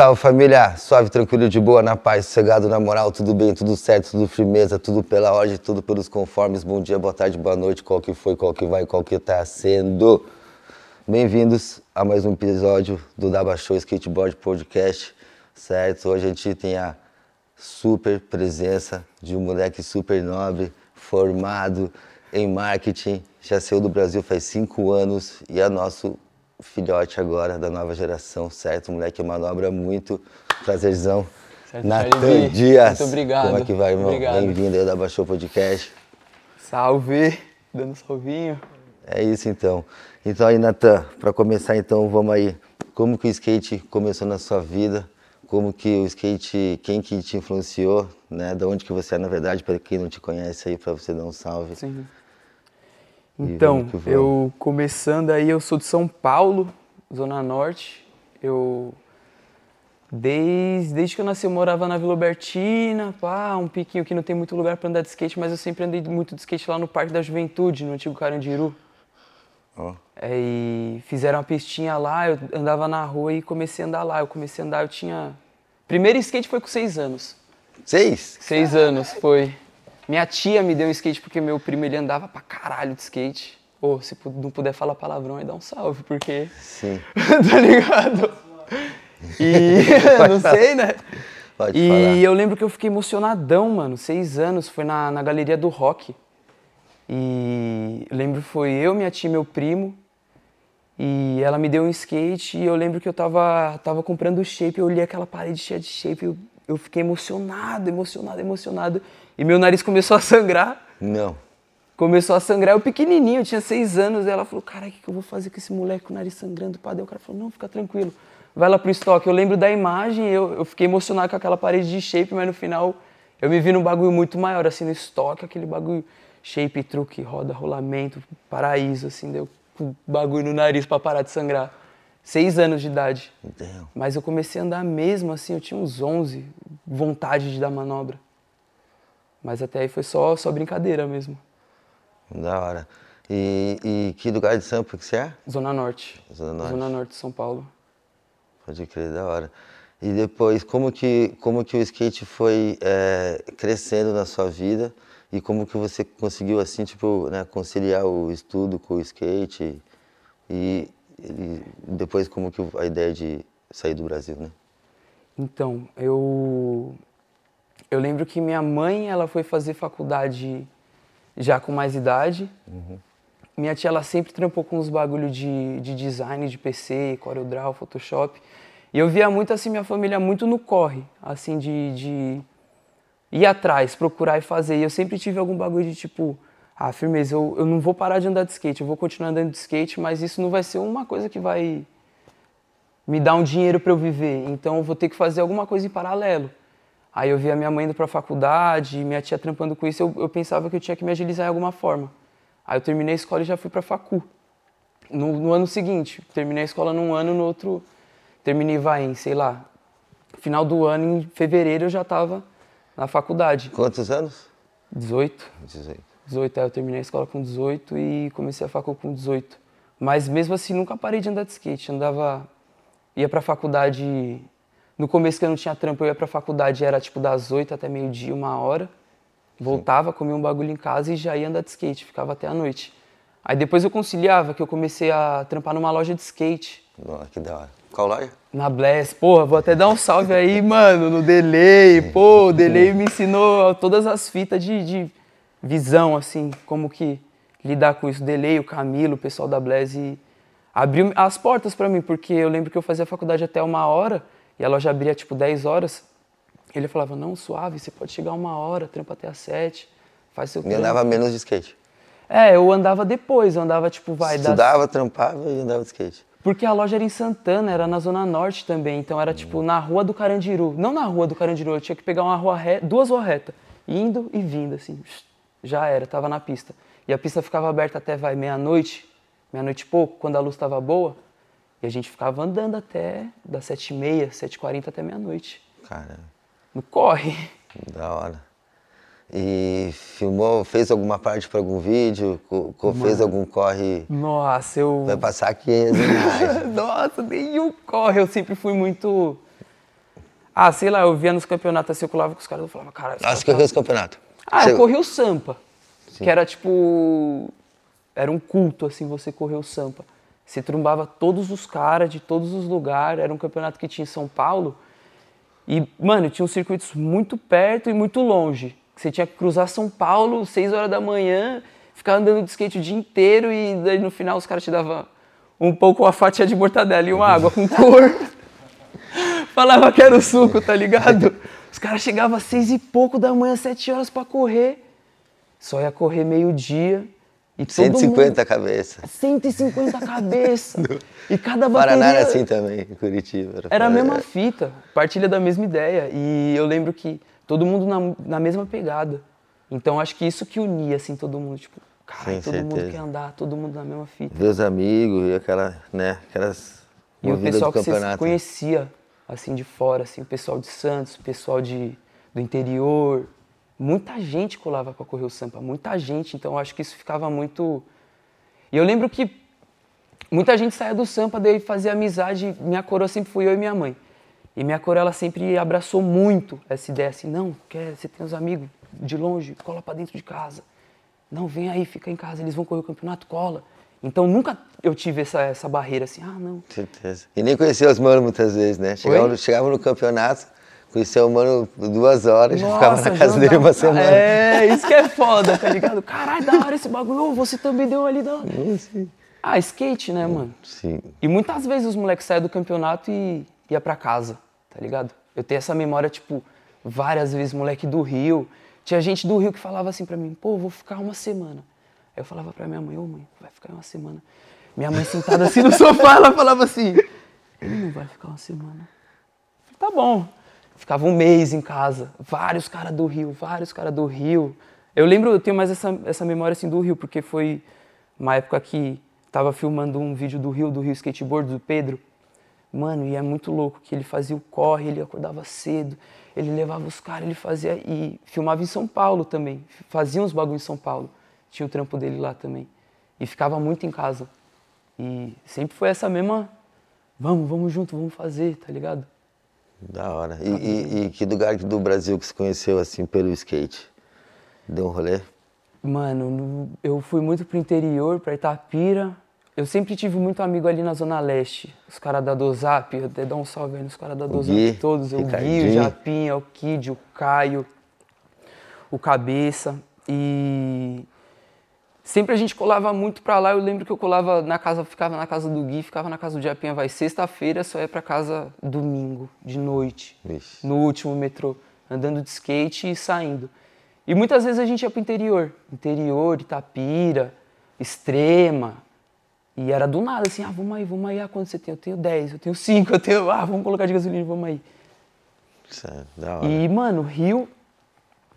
salve família, suave, tranquilo, de boa, na paz, sossegado, na moral, tudo bem, tudo certo, tudo firmeza, tudo pela ordem, tudo pelos conformes. Bom dia, boa tarde, boa noite, qual que foi, qual que vai, qual que tá sendo. Bem-vindos a mais um episódio do Daba Show Skateboard Podcast, certo? Hoje a gente tem a super presença de um moleque super nobre, formado em marketing, já saiu do Brasil faz cinco anos e é nosso filhote agora da nova geração, certo? moleque manobra muito. Prazerzão. Certo, Natan Dias. Muito obrigado. Como é que vai, irmão? Bem-vindo aí da Baixou Podcast. Salve! Dando salvinho. É isso então. Então aí, Natan, para começar então, vamos aí. Como que o skate começou na sua vida? Como que o skate, quem que te influenciou, né? Da onde que você é, na verdade, para quem não te conhece aí, para você dar um salve. Sim. Então, eu começando aí, eu sou de São Paulo, Zona Norte. Eu. Desde, desde que eu nasci, eu morava na Vila Albertina, pá, um piquinho que não tem muito lugar para andar de skate, mas eu sempre andei muito de skate lá no Parque da Juventude, no antigo Carandiru. Ó, É, e fizeram uma pistinha lá, eu andava na rua e comecei a andar lá. Eu comecei a andar, eu tinha. Primeiro skate foi com seis anos. Seis? Seis anos, foi. Minha tia me deu um skate porque meu primo ele andava pra caralho de skate. Ô, se pu- não puder falar palavrão aí, dá um salve, porque. Sim. tá ligado? E. não sei, né? Pode E falar. eu lembro que eu fiquei emocionadão, mano. Seis anos, foi na, na galeria do rock. E eu lembro foi eu, minha tia e meu primo. E ela me deu um skate e eu lembro que eu tava, tava comprando shape, eu olhei aquela parede cheia de shape, eu, eu fiquei emocionado, emocionado, emocionado. E meu nariz começou a sangrar. Não. Começou a sangrar, eu pequenininho, eu tinha seis anos. E ela falou, cara, o que, que eu vou fazer com esse moleque com o nariz sangrando? Daí o cara falou, não, fica tranquilo. Vai lá pro estoque. Eu lembro da imagem, eu, eu fiquei emocionado com aquela parede de shape, mas no final eu me vi num bagulho muito maior, assim, no estoque, aquele bagulho shape, truque, roda, rolamento, paraíso, assim, deu com bagulho no nariz pra parar de sangrar. Seis anos de idade. Damn. Mas eu comecei a andar mesmo, assim, eu tinha uns 11, vontade de dar manobra. Mas até aí foi só, só brincadeira mesmo. Da hora. E, e que lugar de Sampa que você é? Zona Norte. Zona Norte. Zona Norte de São Paulo. Pode crer, da hora. E depois, como que, como que o skate foi é, crescendo na sua vida e como que você conseguiu, assim, tipo, né, conciliar o estudo com o skate e, e depois como que a ideia de sair do Brasil, né? Então, eu eu lembro que minha mãe, ela foi fazer faculdade já com mais idade. Minha tia, ela sempre trampou com uns bagulho de, de design, de PC, CorelDRAW, Photoshop. E eu via muito, assim, minha família muito no corre, assim, de, de ir atrás, procurar e fazer. E eu sempre tive algum bagulho de tipo, ah, firmeza, eu, eu não vou parar de andar de skate, eu vou continuar andando de skate, mas isso não vai ser uma coisa que vai me dar um dinheiro para eu viver. Então eu vou ter que fazer alguma coisa em paralelo. Aí eu via minha mãe indo para a faculdade, minha tia trampando com isso, eu, eu pensava que eu tinha que me agilizar em alguma forma. Aí eu terminei a escola e já fui para facu. No, no ano seguinte, terminei a escola num ano, no outro terminei vai em, sei lá, final do ano, em fevereiro eu já estava na faculdade. Quantos anos? 18. 18. 18, aí eu terminei a escola com 18 e comecei a facu com 18. Mas mesmo assim nunca parei de andar de skate, andava ia pra faculdade no começo que eu não tinha trampo, eu ia pra faculdade, era tipo das 8 até meio-dia, uma hora. Voltava, comia um bagulho em casa e já ia andar de skate, ficava até a noite. Aí depois eu conciliava, que eu comecei a trampar numa loja de skate. Nossa, que da hora. Qual loja? Na Bless, porra, vou até dar um salve aí, mano, no Delay. Pô, o Delay me ensinou todas as fitas de, de visão, assim, como que lidar com isso. O Delay, o Camilo, o pessoal da Bless e abriu as portas pra mim, porque eu lembro que eu fazia faculdade até uma hora e a loja abria tipo 10 horas. Ele falava, não, suave, você pode chegar uma hora, trampa até às 7, faz seu E trampo. andava menos de skate. É, eu andava depois, eu andava tipo, vai, das Estudava, trampava e andava de skate. porque a loja era em Santana, era na Zona Norte também, então era tipo na rua do Carandiru. Não na rua do Carandiru, eu tinha que pegar uma rua reta, duas ruas retas, indo e vindo, assim. Já era, tava na pista. E a pista ficava aberta até, vai, meia-noite, meia-noite e pouco, quando a luz tava boa. E a gente ficava andando até das sete e meia, sete e quarenta até meia-noite. Caramba, No corre. da hora. E filmou, fez alguma parte para algum vídeo? Co- fez algum corre? Nossa, eu... Vai passar aqui as imagens. Nossa, nenhum corre. Eu sempre fui muito. Ah, sei lá, eu via nos campeonatos assim, eu colava com os caras, eu falava, cara... Ah, você correu os campeonatos? Ah, Você- eu corri o Sampa, que era tipo... Era um culto, assim, você correr o Sampa. Você trumbava todos os caras de todos os lugares, era um campeonato que tinha em São Paulo. E, mano, tinha uns circuitos muito perto e muito longe. Você tinha que cruzar São Paulo, 6 horas da manhã, ficar andando de skate o dia inteiro e daí no final os caras te davam um pouco uma fatia de mortadela e uma água com cor. Falava que era o suco, tá ligado? Os caras chegavam às seis e pouco da manhã, sete horas pra correr. Só ia correr meio-dia. E todo 150 a cabeça. Mundo, 150 cabeça. e cada bateria... Paraná era assim também, em Curitiba. Era a foda. mesma fita, partilha da mesma ideia. E eu lembro que todo mundo na, na mesma pegada. Então acho que isso que unia, assim, todo mundo. Tipo, cara, todo mundo certeza. quer andar, todo mundo na mesma fita. Os amigos e aquela, né, aquelas E o pessoal que você conhecia, assim, de fora, assim, o pessoal de Santos, o pessoal de, do interior. Muita gente colava para correr o Sampa, muita gente. Então acho que isso ficava muito. E eu lembro que muita gente saía do Sampa, daí fazia amizade. Minha coroa sempre fui eu e minha mãe. E minha coroa, ela sempre abraçou muito essa ideia assim: não, quer, você tem os amigos de longe, cola para dentro de casa. Não, vem aí, fica em casa, eles vão correr o campeonato, cola. Então nunca eu tive essa, essa barreira assim: ah, não, Certeza. E nem conhecia os manos muitas vezes, né? Chegava, no- chegava no campeonato, conhecia o mano duas horas, já ficava na Nossa, casa dele uma semana. É, isso que é foda, tá ligado? Caralho, da hora esse bagulho. Você também deu ali da hora. Ah, skate, né, mano? Sim. E muitas vezes os moleques saíam do campeonato e ia pra casa, tá ligado? Eu tenho essa memória, tipo, várias vezes, moleque do Rio. Tinha gente do Rio que falava assim pra mim, pô, vou ficar uma semana. Aí eu falava pra minha mãe, ô mãe, vai ficar uma semana. Minha mãe sentada assim no sofá, ela falava assim, ele não vai ficar uma semana. Falei, tá bom. Ficava um mês em casa, vários caras do Rio, vários caras do Rio. Eu lembro, eu tenho mais essa, essa memória assim do Rio, porque foi uma época que tava filmando um vídeo do Rio, do Rio Skateboard, do Pedro. Mano, e é muito louco que ele fazia o corre, ele acordava cedo, ele levava os caras, ele fazia e filmava em São Paulo também. Fazia uns bagulho em São Paulo. Tinha o trampo dele lá também. E ficava muito em casa. E sempre foi essa mesma, vamos, vamos junto, vamos fazer, tá ligado? Da hora. E, e- e que lugar do Brasil que você conheceu assim pelo skate? Deu um rolê? Mano, no- eu fui muito pro interior, pra Itapira. Eu sempre tive muito amigo ali na Zona Leste. Os caras da Dozap, eu até dar um salve aí nos caras da Dozap Gui, todos. O Gui, o. Japinha, o Kid, o Caio, o Cabeça. E sempre a gente colava muito pra lá. Eu lembro que eu colava na casa, ficava na casa do Gui, ficava na casa do Japinha. Vai sexta-feira, só ia pra casa domingo, de noite Vixe. no último metrô, andando de skate e saindo. E muitas vezes a gente ia pro interior, interior, Itapira, Extrema. E era do nada, assim, ah, vamos aí, vamos aí, ah, quanto você tem? Eu tenho 10, eu tenho 5, eu tenho, ah, vamos colocar de gasolina, vamos aí. Isso é da hora. E, mano, Rio,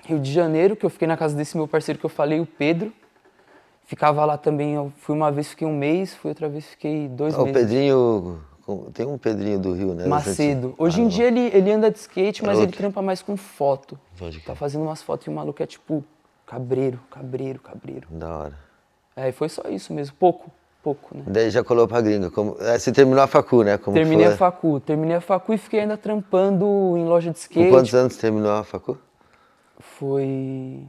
Rio de Janeiro, que eu fiquei na casa desse meu parceiro que eu falei, o Pedro. Ficava lá também, eu fui uma vez, fiquei um mês, fui outra vez, fiquei dois Ah, o meses. Pedrinho. Tem um Pedrinho do Rio, né? Macedo. Hoje Ah, em não. dia ele, ele anda de skate, mas Era ele trampa mais com foto. Pode Tá fazendo umas fotos e o maluco é tipo cabreiro, cabreiro, cabreiro. Da hora. É, e foi só isso mesmo, pouco, pouco, né? Daí já colou pra gringa. Como... é, Você terminou a facu, né? Como Terminei foi? a facu, terminei a facu e fiquei ainda trampando em loja de Com skate. quantos anos terminou a facu? Foi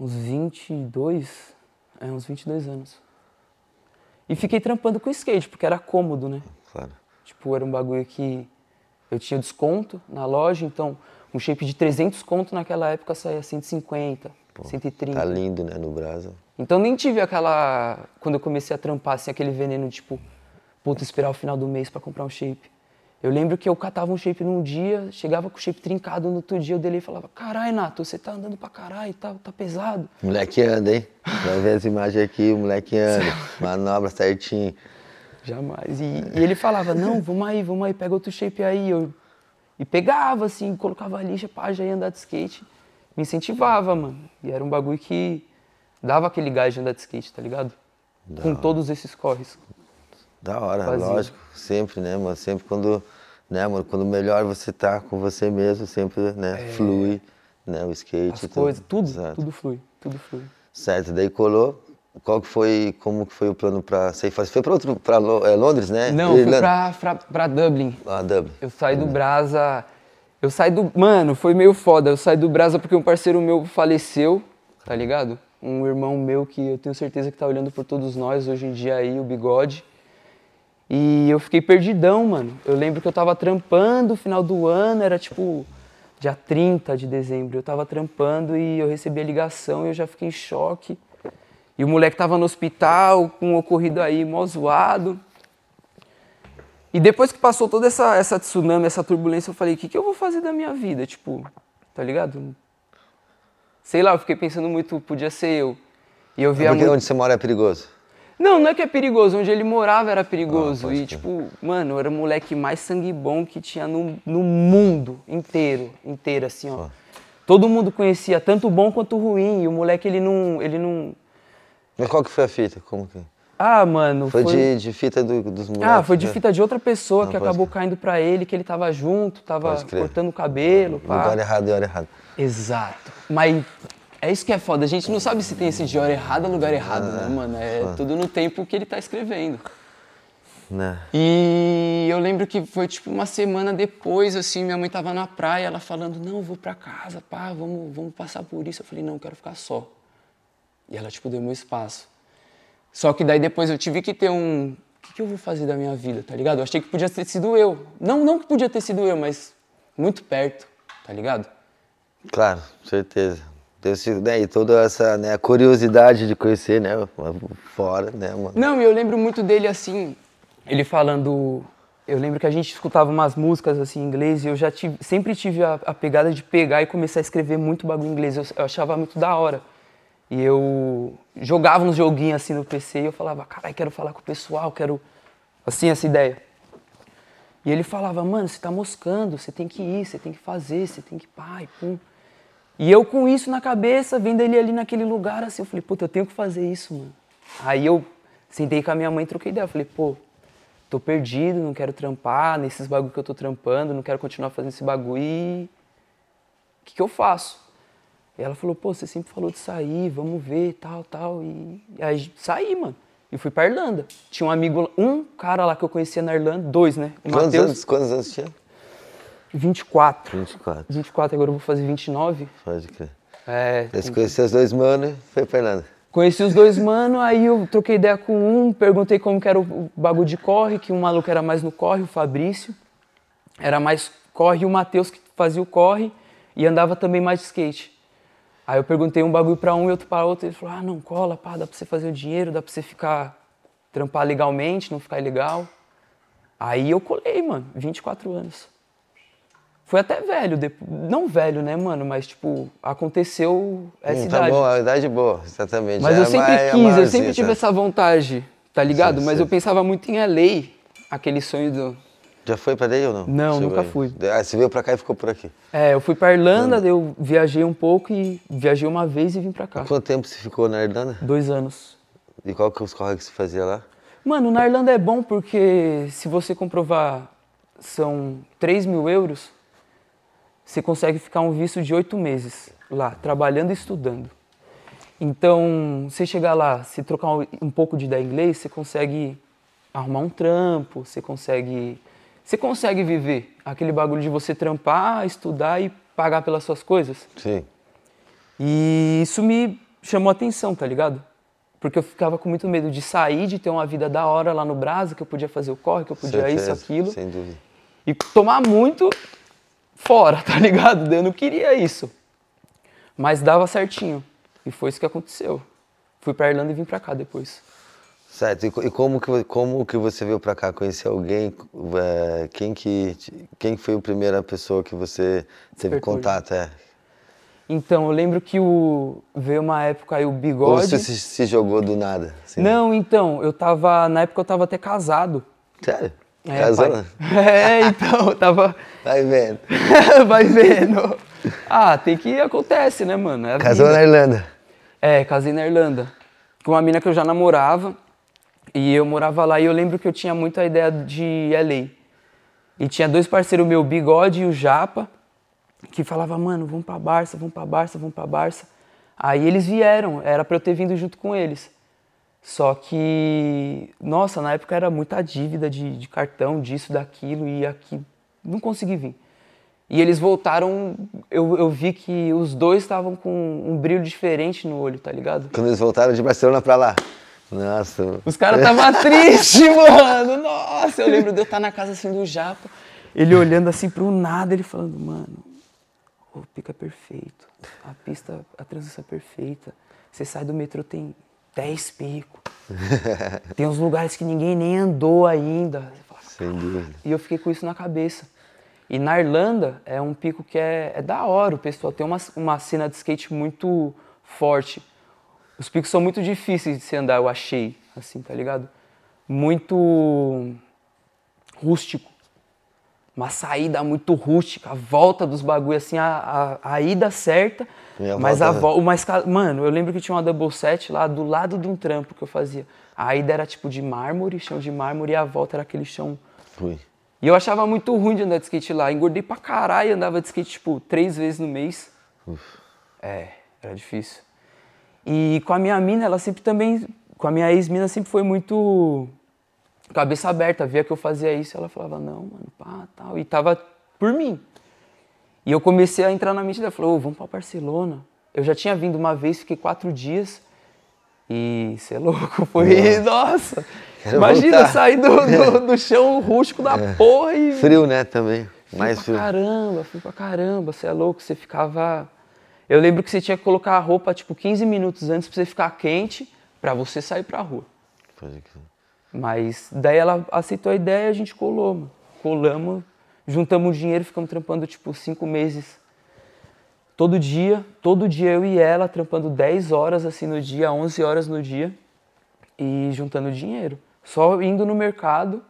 uns 22, é, uns 22 anos. E fiquei trampando com skate, porque era cômodo, né? Claro. Tipo, era um bagulho que eu tinha desconto na loja, então um shape de 300 conto naquela época saía 150, 130. Tá lindo, né, no Brasa. Então nem tive aquela. Quando eu comecei a trampar, assim, aquele veneno, tipo, puta, esperar o final do mês pra comprar um shape. Eu lembro que eu catava um shape num dia, chegava com o shape trincado no outro dia, eu dele e falava, carai, Nato, você tá andando pra caralho, tá, tá pesado. O moleque anda, hein? Vai ver as imagens aqui, o moleque anda. Manobra certinho. Jamais. E, e ele falava, não, vamos aí, vamos aí, pega outro shape aí. Eu, e pegava, assim, colocava a lixa, pá, já ia andar de skate. Me incentivava, mano. E era um bagulho que dava aquele gás de andar de skate, tá ligado? Com todos esses corres. Da hora, Fazia. lógico. Sempre, né, mano? Sempre quando, né, mano? Quando melhor você tá com você mesmo, sempre, né, flui, né, o skate. As tudo. coisas, tudo, Exato. tudo flui, tudo flui. Certo, daí colou. qual que foi, como que foi o plano pra sair? Foi pra, outro, pra é, Londres, né? Não, fui pra, pra, pra Dublin. Ah, Dublin. Eu saí do Brasa... Eu saí do... Mano, foi meio foda. Eu saí do Brasa porque um parceiro meu faleceu, tá ligado? Um irmão meu que eu tenho certeza que tá olhando por todos nós hoje em dia aí, o Bigode. E eu fiquei perdidão, mano. Eu lembro que eu tava trampando, final do ano, era tipo dia 30 de dezembro. Eu tava trampando e eu recebi a ligação e eu já fiquei em choque. E o moleque tava no hospital, com um ocorrido aí, mó zoado. E depois que passou toda essa, essa tsunami, essa turbulência, eu falei, o que, que eu vou fazer da minha vida? Tipo, tá ligado? Sei lá, eu fiquei pensando muito, podia ser eu. E eu via é porque muito... onde você mora é perigoso? Não, não é que é perigoso. Onde ele morava era perigoso. Ah, e, tipo, mano, eu era o moleque mais sangue bom que tinha no, no mundo inteiro. Inteiro, assim, ó. Ah. Todo mundo conhecia, tanto bom quanto ruim. E o moleque, ele não. Ele não... Mas qual que foi a fita? Como que. Ah, mano. Foi, foi... De, de fita do, dos moleques? Ah, foi de né? fita de outra pessoa não, que acabou crer. caindo pra ele, que ele tava junto, tava cortando o cabelo. Pá. Lugar errado e hora errada. Exato. Mas é isso que é foda. A gente não sabe se tem esse de hora errada ou lugar errado, né, ah, né, mano? É ah. tudo no tempo que ele tá escrevendo. Né. E eu lembro que foi tipo uma semana depois, assim, minha mãe tava na praia, ela falando, não, vou pra casa, pá, vamos, vamos passar por isso. Eu falei, não, eu quero ficar só. E ela, tipo, deu meu espaço. Só que daí depois eu tive que ter um. O que, que eu vou fazer da minha vida, tá ligado? Eu achei que podia ter sido eu. Não, não que podia ter sido eu, mas muito perto, tá ligado? Claro, certeza. Né, e toda essa né, curiosidade de conhecer, né, fora, né, mano. Não, eu lembro muito dele assim, ele falando, eu lembro que a gente escutava umas músicas assim em inglês e eu já tive, sempre tive a, a pegada de pegar e começar a escrever muito bagulho em inglês, eu, eu achava muito da hora. E eu jogava uns joguinhos assim no PC e eu falava, caralho, quero falar com o pessoal, quero, assim, essa ideia. E ele falava, mano, você tá moscando, você tem que ir, você tem que fazer, você tem que pai, pum. E eu com isso na cabeça, vendo ele ali naquele lugar, assim, eu falei, puta, eu tenho que fazer isso, mano. Aí eu sentei com a minha mãe e troquei ideia. Eu falei, pô, tô perdido, não quero trampar nesses bagulho que eu tô trampando, não quero continuar fazendo esse bagulho e. O que, que eu faço? E ela falou, pô, você sempre falou de sair, vamos ver, tal, tal. E, e aí saí, mano. E fui pra Irlanda. Tinha um amigo, um cara lá que eu conhecia na Irlanda, dois, né? O quantos, Mateus, anos, quantos anos tinha? 24. 24. 24, agora eu vou fazer 29. Pode crer. É. Você conheceu os dois manos foi pra Irlanda. Conheci os dois manos, aí eu troquei ideia com um, perguntei como que era o bagulho de corre, que um maluco era mais no corre, o Fabrício. Era mais corre e o Matheus que fazia o corre e andava também mais de skate. Aí eu perguntei um bagulho pra um e outro pra outro, ele falou, ah, não, cola, pá, dá pra você fazer o dinheiro, dá pra você ficar, trampar legalmente, não ficar ilegal. Aí eu colei, mano, 24 anos. Foi até velho, não velho, né, mano? Mas, tipo, aconteceu essa hum, idade. Tá bom, a idade boa, exatamente. Mas Já eu é sempre é quis, eu sempre tive essa vontade, tá ligado? Sim, Mas sim. eu pensava muito em LA, aquele sonho do... Já foi pra LA ou não? Não, nunca fui. Ah, você veio pra cá e ficou por aqui? É, eu fui pra Irlanda, eu viajei um pouco e viajei uma vez e vim pra cá. Quanto tempo você ficou na Irlanda? Dois anos. E qual que é os correios que você fazia lá? Mano, na Irlanda é bom porque se você comprovar, são 3 mil euros você consegue ficar um visto de oito meses lá, trabalhando e estudando. Então, você chegar lá, se trocar um pouco de ideia inglês, você consegue arrumar um trampo, você consegue, você consegue viver aquele bagulho de você trampar, estudar e pagar pelas suas coisas. Sim. E isso me chamou a atenção, tá ligado? Porque eu ficava com muito medo de sair, de ter uma vida da hora lá no Brasil, que eu podia fazer o corre, que eu podia Certeza, isso, aquilo. Sem dúvida. E tomar muito fora, tá ligado? Eu não queria isso. Mas dava certinho. E foi isso que aconteceu. Fui pra Irlanda e vim pra cá depois. Certo. E como que, como que você veio pra cá? Conhecer alguém? É, quem, que, quem foi a primeira pessoa que você teve Despertou. contato? É? Então, eu lembro que o, veio uma época aí o bigode. Ou você se, se jogou do nada? Assim? Não, então, eu tava. Na época eu tava até casado. Sério? É, Casou? É, então, tava. Vai vendo. Vai vendo. Ah, tem que acontece, né, mano? É Casou vida. na Irlanda. É, casei na Irlanda. Com uma mina que eu já namorava. E eu morava lá e eu lembro que eu tinha muito a ideia de LA. E tinha dois parceiros meu, o Bigode e o Japa, que falava, mano, vamos pra Barça, vamos pra Barça, vamos pra Barça. Aí eles vieram, era pra eu ter vindo junto com eles. Só que, nossa, na época era muita dívida de, de cartão, disso, daquilo, e aqui não consegui vir. E eles voltaram, eu, eu vi que os dois estavam com um brilho diferente no olho, tá ligado? Quando eles voltaram de Barcelona pra lá. Nossa. Os caras estavam tristes, mano. Nossa, eu lembro de eu estar na casa assim do Japa, ele olhando assim pro nada, ele falando, mano, o pico é perfeito, a pista, a transição é perfeita. Você sai do metrô, tem 10 picos. tem uns lugares que ninguém nem andou ainda. Sem dúvida. E eu fiquei com isso na cabeça. E na Irlanda é um pico que é, é da hora, o pessoal tem uma, uma cena de skate muito forte. Os picos são muito difíceis de se andar, eu achei, assim, tá ligado? Muito rústico. Uma saída muito rústica, a volta dos bagulho, assim, a, a, a ida certa, a mas a volta- volta. Mano, eu lembro que tinha uma double set lá do lado de um trampo que eu fazia. A ida era tipo de mármore, chão de mármore, e a volta era aquele chão Fui. e eu achava muito ruim de andar de skate lá. Engordei pra caralho, andava de skate, tipo, três vezes no mês. É, era difícil. E com a minha mina, ela sempre também... Com a minha ex-mina sempre foi muito... Cabeça aberta, via que eu fazia isso, ela falava, não, mano, pá, tal. E tava por mim. E eu comecei a entrar na mente dela, falou, ô, vamos pra Barcelona. Eu já tinha vindo uma vez, fiquei quatro dias. E você é louco, foi, nossa. Quero Imagina voltar. sair do, do, do chão rústico da porra e. Frio, né, também. Mais pra frio. caramba, fui pra caramba, você é louco, você ficava. Eu lembro que você tinha que colocar a roupa tipo 15 minutos antes pra você ficar quente, pra você sair pra rua. Pode crer. Mas daí ela aceitou a ideia e a gente colou, mano. Colamos, juntamos dinheiro, ficamos trampando tipo cinco meses. Todo dia, todo dia eu e ela trampando 10 horas assim no dia, 11 horas no dia e juntando dinheiro. Só indo no mercado,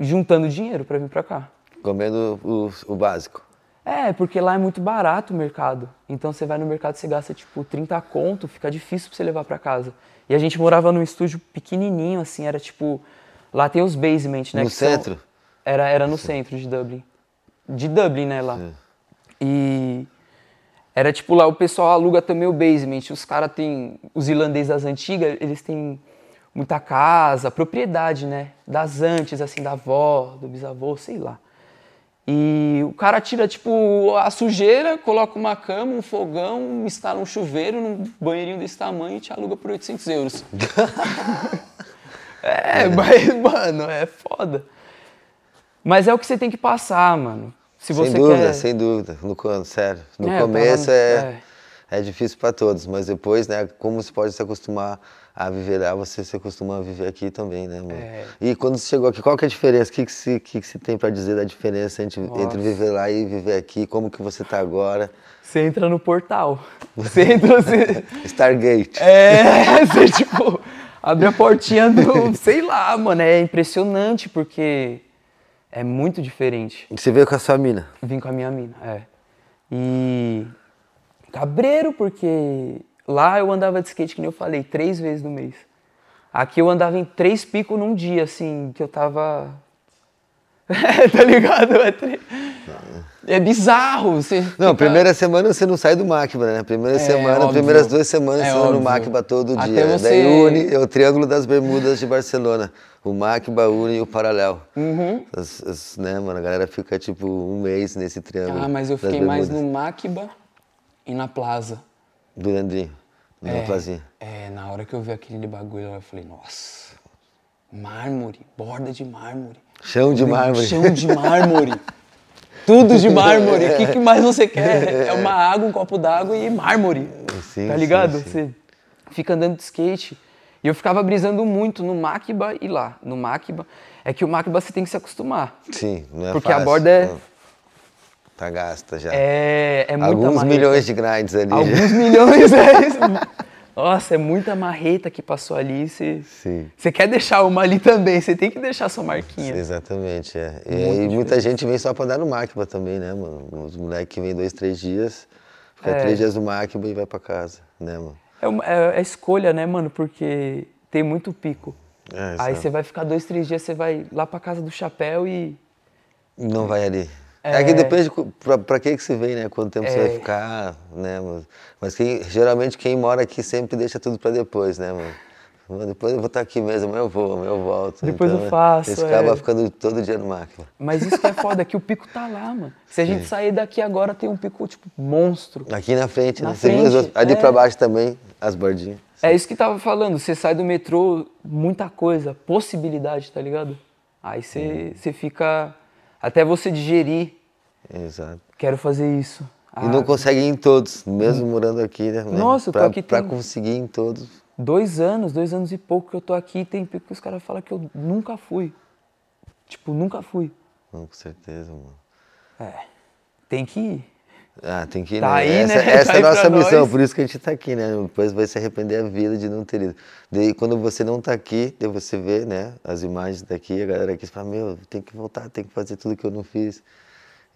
juntando dinheiro pra vir pra cá. Comendo o, o básico. É, porque lá é muito barato o mercado. Então você vai no mercado, você gasta tipo 30 conto, fica difícil pra você levar pra casa. E a gente morava num estúdio pequenininho, assim, era tipo. Lá tem os basement, né? No que são- centro? Era, era no centro de Dublin. De Dublin, né, lá. Sim. E era tipo lá, o pessoal aluga também o basement. Os caras têm. Os irlandeses das antigas, eles têm muita casa, propriedade, né? Das antes, assim, da avó, do bisavô, sei lá. E o cara tira, tipo, a sujeira, coloca uma cama, um fogão, instala um chuveiro num banheirinho desse tamanho e te aluga por 800 euros. é, mas, mano, é foda. Mas é o que você tem que passar, mano. Se você sem dúvida, quer... sem dúvida. No, sério. No É, eu tava começo no- é, é difícil para todos, mas depois, né, como você pode se acostumar a viver lá, você se acostuma a viver aqui também, né, mano? É. E quando você chegou aqui, qual que é a diferença? O que, que, se, que, que você tem para dizer da diferença entre, entre viver lá e viver aqui? Como que você tá agora? Você entra no portal. Você entra, você... Stargate. É, você, tipo, abre a portinha do... Sei lá, mano, é impressionante, porque é muito diferente. Você veio com a sua mina. Vim com a minha mina, é. E cabreiro, porque lá eu andava de skate, que nem eu falei, três vezes no mês. Aqui eu andava em três picos num dia, assim, que eu tava. tá ligado? É, tre- é bizarro. Você Não, fica- primeira semana você não sai do Macba, né? Primeira É, semana, óbvio. primeiras duas semanas É você anda no. Macba todo Até dia. você- Daí une é o Triângulo das Bermudas de Barcelona. O Macba une o Paralel. Uhum. As- as- né, mano? A galera fica tipo um mês nesse triângulo. Ah, mas eu fiquei mais no Makiba e na Plaza. Do Leandrinho, na é, plazinha. É, na hora que eu vi aquele bagulho, eu falei, nossa, mármore, borda de mármore. Chão de mármore. Chão de mármore. Tudo de mármore. O que, que mais você quer? É uma água, um copo d'água e mármore. Sim, tá sim, ligado? sim. Você fica andando de skate. E eu ficava brisando muito no Makiba e lá. No Makiba. É que o Makiba você tem que se acostumar. Sim, não é Porque a fácil, borda é- não. Tá gasta já. É, é muita Alguns marreta. milhões de grinds ali. Alguns milhões, é isso. Nossa, é muita marreta que passou ali. Você, Sim. você quer deixar uma ali também, você tem que deixar sua marquinha. Exatamente, é. E aí muita gente vem só pra dar no Macba também, né, mano? Os moleques que vem dois, três dias, fica É. três dias no Macba e vai pra casa, né, mano? É, uma, é, é escolha, né, mano? Porque tem muito pico. É, Aí você vai ficar dois, três dias, você vai lá pra casa do chapéu e. Não vai ali. É, que depende pra, pra que que você vem, né? Quanto tempo é. você vai ficar, né, mano? Mas quem, geralmente quem mora aqui sempre deixa tudo pra depois, né, mano? Depois eu vou estar aqui mesmo, amanhã eu vou, amanhã eu volto. Depois então, eu faço. Esse acaba é. ficando todo dia no máquina. Mas isso que é foda, é que o pico tá lá, mano. Se a gente Sim. sair daqui agora, tem um pico, tipo, monstro. Aqui na frente, na né? Frente, ali é. pra baixo também, as bordinhas. É isso que tava falando, você sai do metrô, muita coisa, possibilidade, tá ligado? Aí você, você fica. Até você digerir. Exato. Quero fazer isso. Ah, e não consegue ir em todos, mesmo morando aqui, né? Nossa, eu tô pra, aqui. Pra tem... conseguir ir em todos dois anos, dois anos e pouco que eu tô aqui, tem pico que os caras falam que eu nunca fui. Tipo, nunca fui. Não, com certeza, mano. É. Tem que ir. Ah, tem que ir, tá né? Aí, essa, né? essa tá é a nossa missão, nós. por isso que a gente tá aqui, né? Depois vai se arrepender a vida de não ter ido. Daí quando você não tá aqui, daí você vê, né, as imagens daqui, a galera aqui fala, meu, tem que voltar, tem que fazer tudo que eu não fiz.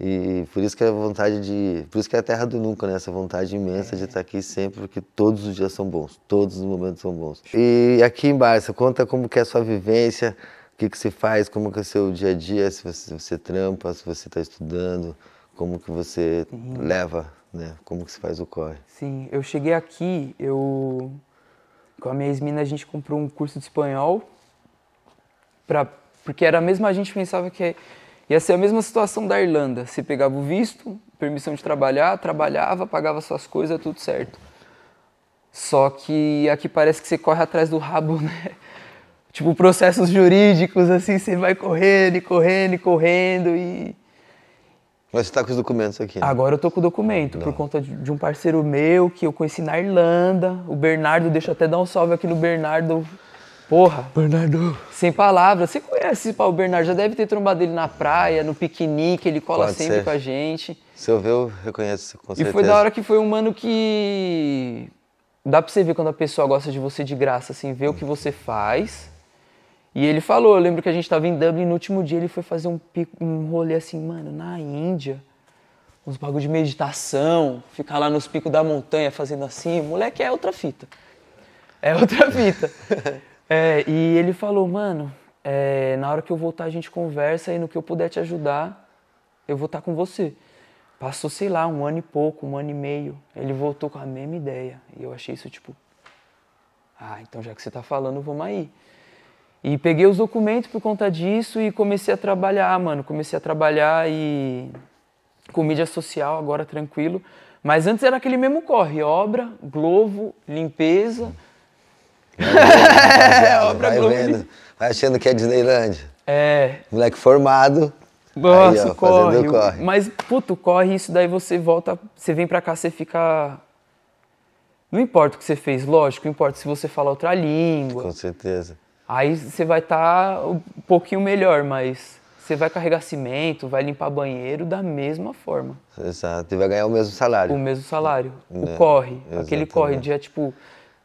E por isso que é a vontade de. Por isso que é a terra do nunca, né? Essa vontade imensa é. de estar aqui sempre, porque todos os dias são bons, todos os momentos são bons. E aqui em Barça, conta como que é a sua vivência, o que, que você faz, como que é o seu dia a dia, se você, você trampa, se você está estudando, como que você Sim. leva, né? Como que você faz o corre. Sim, eu cheguei aqui, eu. Com a minha ex-mina a gente comprou um curso de espanhol, pra, porque era mesmo a gente pensava que Ia ser a mesma situação da Irlanda. Você pegava o visto, permissão de trabalhar, trabalhava, pagava suas coisas, tudo certo. Só que aqui parece que você corre atrás do rabo, né? Tipo, processos jurídicos, assim, você vai correndo e correndo e correndo e... Mas você tá com os documentos aqui, né? Agora eu tô com o documento, Não. por conta de um parceiro meu que eu conheci na Irlanda. O Bernardo, deixa eu até dar um salve aqui no Bernardo, Porra. Bernardo. Sem palavras. Você conhece o Bernardo, já deve ter trombado ele na praia, no piquenique, ele cola Pode sempre ser. com a gente. Se eu ver, eu reconheço com certeza. E foi da hora que foi um mano que... Dá pra você ver quando a pessoa gosta de você de graça, assim, ver o que você faz. E ele falou, eu lembro que a gente tava em Dublin, no último dia ele foi fazer um, pico, um rolê assim, mano, na Índia. Uns bagulho de meditação, ficar lá nos picos da montanha fazendo assim. Moleque, é outra fita. É outra fita. É, e ele falou, mano, é, na hora que eu voltar a gente conversa e no que eu puder te ajudar, eu vou estar com você. Passou, sei lá, um ano e pouco, um ano e meio. Ele voltou com a mesma ideia. E eu achei isso tipo, ah, então já que você tá falando, vamos aí. E peguei os documentos por conta disso e comecei a trabalhar, mano. Comecei a trabalhar e com mídia social, agora tranquilo. Mas antes era aquele mesmo corre, obra, globo, limpeza é, obra vai vendo, vai achando que é Disneylandia. É. Moleque formado. Nossa, aí, ó, corre. corre. Mas, puto, corre, isso daí você volta, você vem pra cá, você fica... Não importa o que você fez, lógico, importa se você fala outra língua. Com certeza. Aí você vai estar tá um pouquinho melhor, mas você vai carregar cimento, vai limpar banheiro da mesma forma. Exato, e vai ganhar o mesmo salário. O mesmo salário. O é, corre. Exatamente. Aquele corre, dia tipo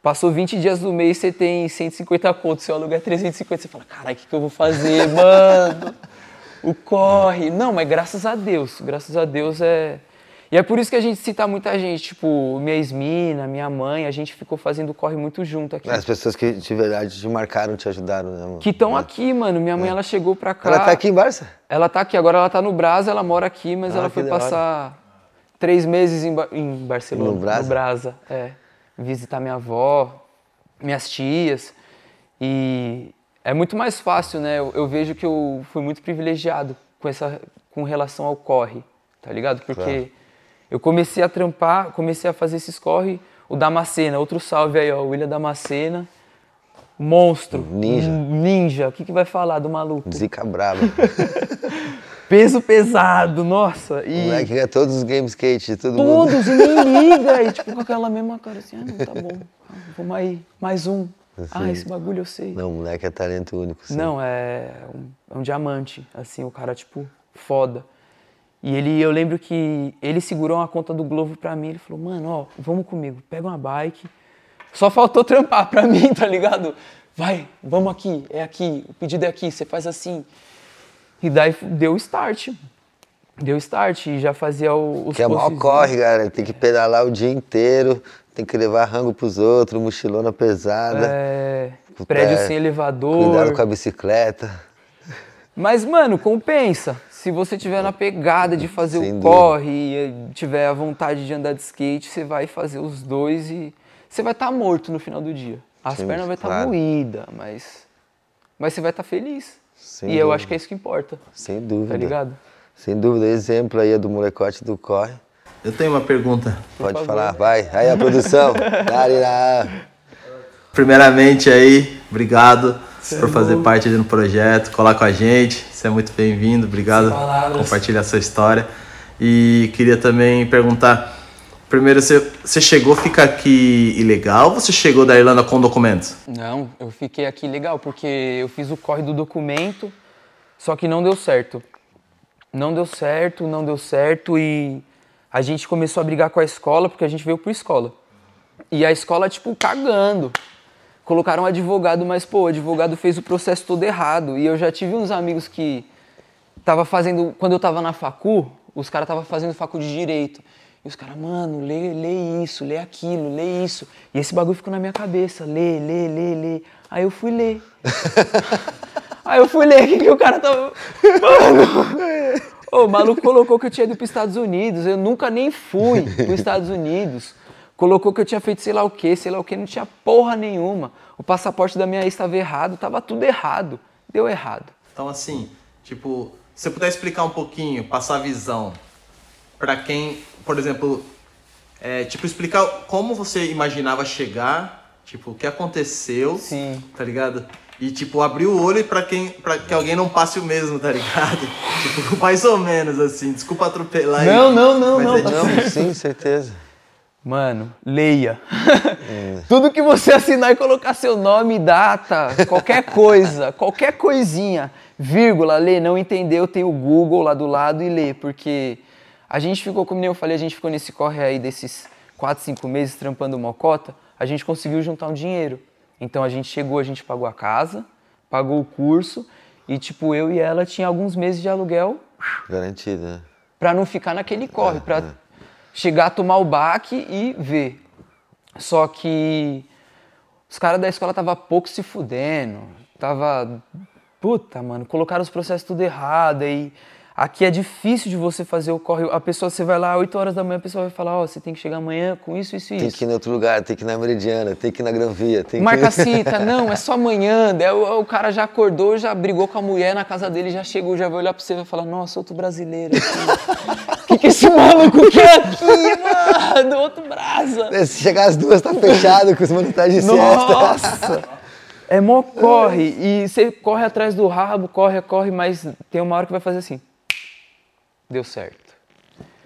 Passou 20 dias do mês, você tem 150 contos, seu aluguel é 350. Você fala, caralho, o que, que eu vou fazer, mano? O corre. Não, mas graças a Deus, graças a Deus é. E é por isso que a gente cita muita gente, tipo, minha ex-mina, minha mãe, a gente ficou fazendo corre muito junto aqui. As pessoas que de verdade te marcaram, te ajudaram, né, mano? Que estão é. aqui, mano. Minha mãe, é. ela chegou pra cá. Ela tá aqui em Barça? Ela tá aqui, agora ela tá no Brasa, ela mora aqui, mas ah, ela foi passar três meses em, ba... em Barcelona. No Brasa? No Brasa, é visitar minha avó, minhas tias. E é muito mais fácil, né? Eu, eu, vejo que eu fui muito privilegiado com essa com relação ao corre, tá ligado? Porque claro. eu comecei a trampar, comecei a fazer esses corre, o Damascena, outro salve aí, ó, o William Damascena. Monstro. Ninja. Ninja. O que, que vai falar do maluco? Zica braba. Peso pesado, nossa. E... O moleque ganha todos os game skate, todo todos, mundo. e nem liga. E tipo, com aquela mesma cara assim, ah, não, tá bom. Vamos aí, mais um. Assim, ah, esse bagulho eu sei. Não, o moleque é talento único. Sim. Não, é um, é um diamante, assim, o cara, tipo, foda. E ele, eu lembro que ele segurou uma conta do Globo pra mim, ele falou, mano, ó, vamos comigo, pega uma bike. Só faltou trampar pra mim, tá ligado? Vai, vamos aqui, é aqui, o pedido é aqui, você faz assim. E daí deu start. Deu start e já fazia os Que é mal corre, cara. Tem que pedalar o dia inteiro, tem que levar rango pros outros, mochilona pesada. É, prédio sem elevador. Cuidado com a bicicleta. Mas, mano, compensa. Se você tiver na pegada de fazer Sem o dúvida. corre e tiver a vontade de andar de skate, você vai fazer os dois e você vai estar morto no final do dia. As Sim, pernas vai estar claro. moída, mas mas você vai estar feliz. Sem e eu dúvida. acho que é isso que importa, Sem dúvida. tá ligado? Sem dúvida, exemplo aí é do molecote do corre. Eu tenho uma pergunta. Pode favor. falar, vai. Aí a produção. Primeiramente aí, obrigado por fazer parte do projeto, colar com a gente. Você é muito bem-vindo, obrigado Sem por compartilhar a sua história. E queria também perguntar, primeiro, você, chegou a ficar aqui ilegal ou você chegou da Irlanda com documentos? Não, eu fiquei aqui legal, porque eu fiz o corre do documento, só que não deu certo. Não deu certo, não deu certo e a gente começou a brigar com a escola, porque a gente veio por escola. E a escola, tipo, cagando. Colocaram um advogado, mas, pô, o advogado fez o processo todo errado. E eu já tive uns amigos que tava fazendo, quando eu tava na facu, os caras tava fazendo facu de direito. E os caras, mano, lê, lê isso, lê aquilo, lê isso. E esse bagulho ficou na minha cabeça, lê, lê, lê, lê. Aí eu fui ler. Aí eu fui ler o que, que o cara tava. Mano! Ô, o maluco colocou que eu tinha ido pros Estados Unidos. Eu nunca nem fui pros Estados Unidos. Colocou que eu tinha feito sei lá o que, sei lá o que, não tinha porra nenhuma. O passaporte da minha ex estava errado, tava tudo errado. Deu errado. Então, assim, tipo, se você puder explicar um pouquinho, passar a visão pra quem, por exemplo, é, tipo, explicar como você imaginava chegar, tipo, o que aconteceu, Sim. tá ligado? E, tipo, abrir o olho pra, quem, pra que alguém não passe o mesmo, tá ligado? tipo, mais ou menos, assim, desculpa atropelar aí. Não, não, não, mas não, é tá tipo- Não, sim, certeza. Mano, leia. Tudo que você assinar e colocar seu nome, data, qualquer coisa, qualquer coisinha, vírgula, lê, não entendeu, tem o Google lá do lado e lê, porque a gente ficou, como eu falei, a gente ficou nesse corre aí desses 4, 5 meses trampando mocota, a gente conseguiu juntar um dinheiro. Então a gente chegou, a gente pagou a casa, pagou o curso e tipo, eu e ela tinha alguns meses de aluguel Garantido, né? Pra não ficar naquele corre, pra chegar a tomar o baque e ver. Só que os caras da escola tava pouco se fudendo, tava puta, mano, colocaram os processos tudo errado e aqui é difícil de você fazer o corre. A pessoa você vai lá 8 horas da manhã, a pessoa vai falar, ó, você tem que chegar amanhã com isso, isso e Tem isso. que ir em outro lugar, tem que ir na Meridiana, tem que ir na Gran Via, tem Marca que... cita, não, é só amanhã. Daí o, o cara já acordou, já brigou com a mulher na casa dele, já chegou, já vai olhar pra você e vai falar, nossa, outro brasileiro aqui. O que, que esse maluco quer aqui, mano? Outro brasa. Se chegar às duas, tá fechado com os tá de siesta. Nossa! É mó corre. E você corre atrás do rabo, corre, corre, mas tem uma hora que vai fazer assim. Deu certo.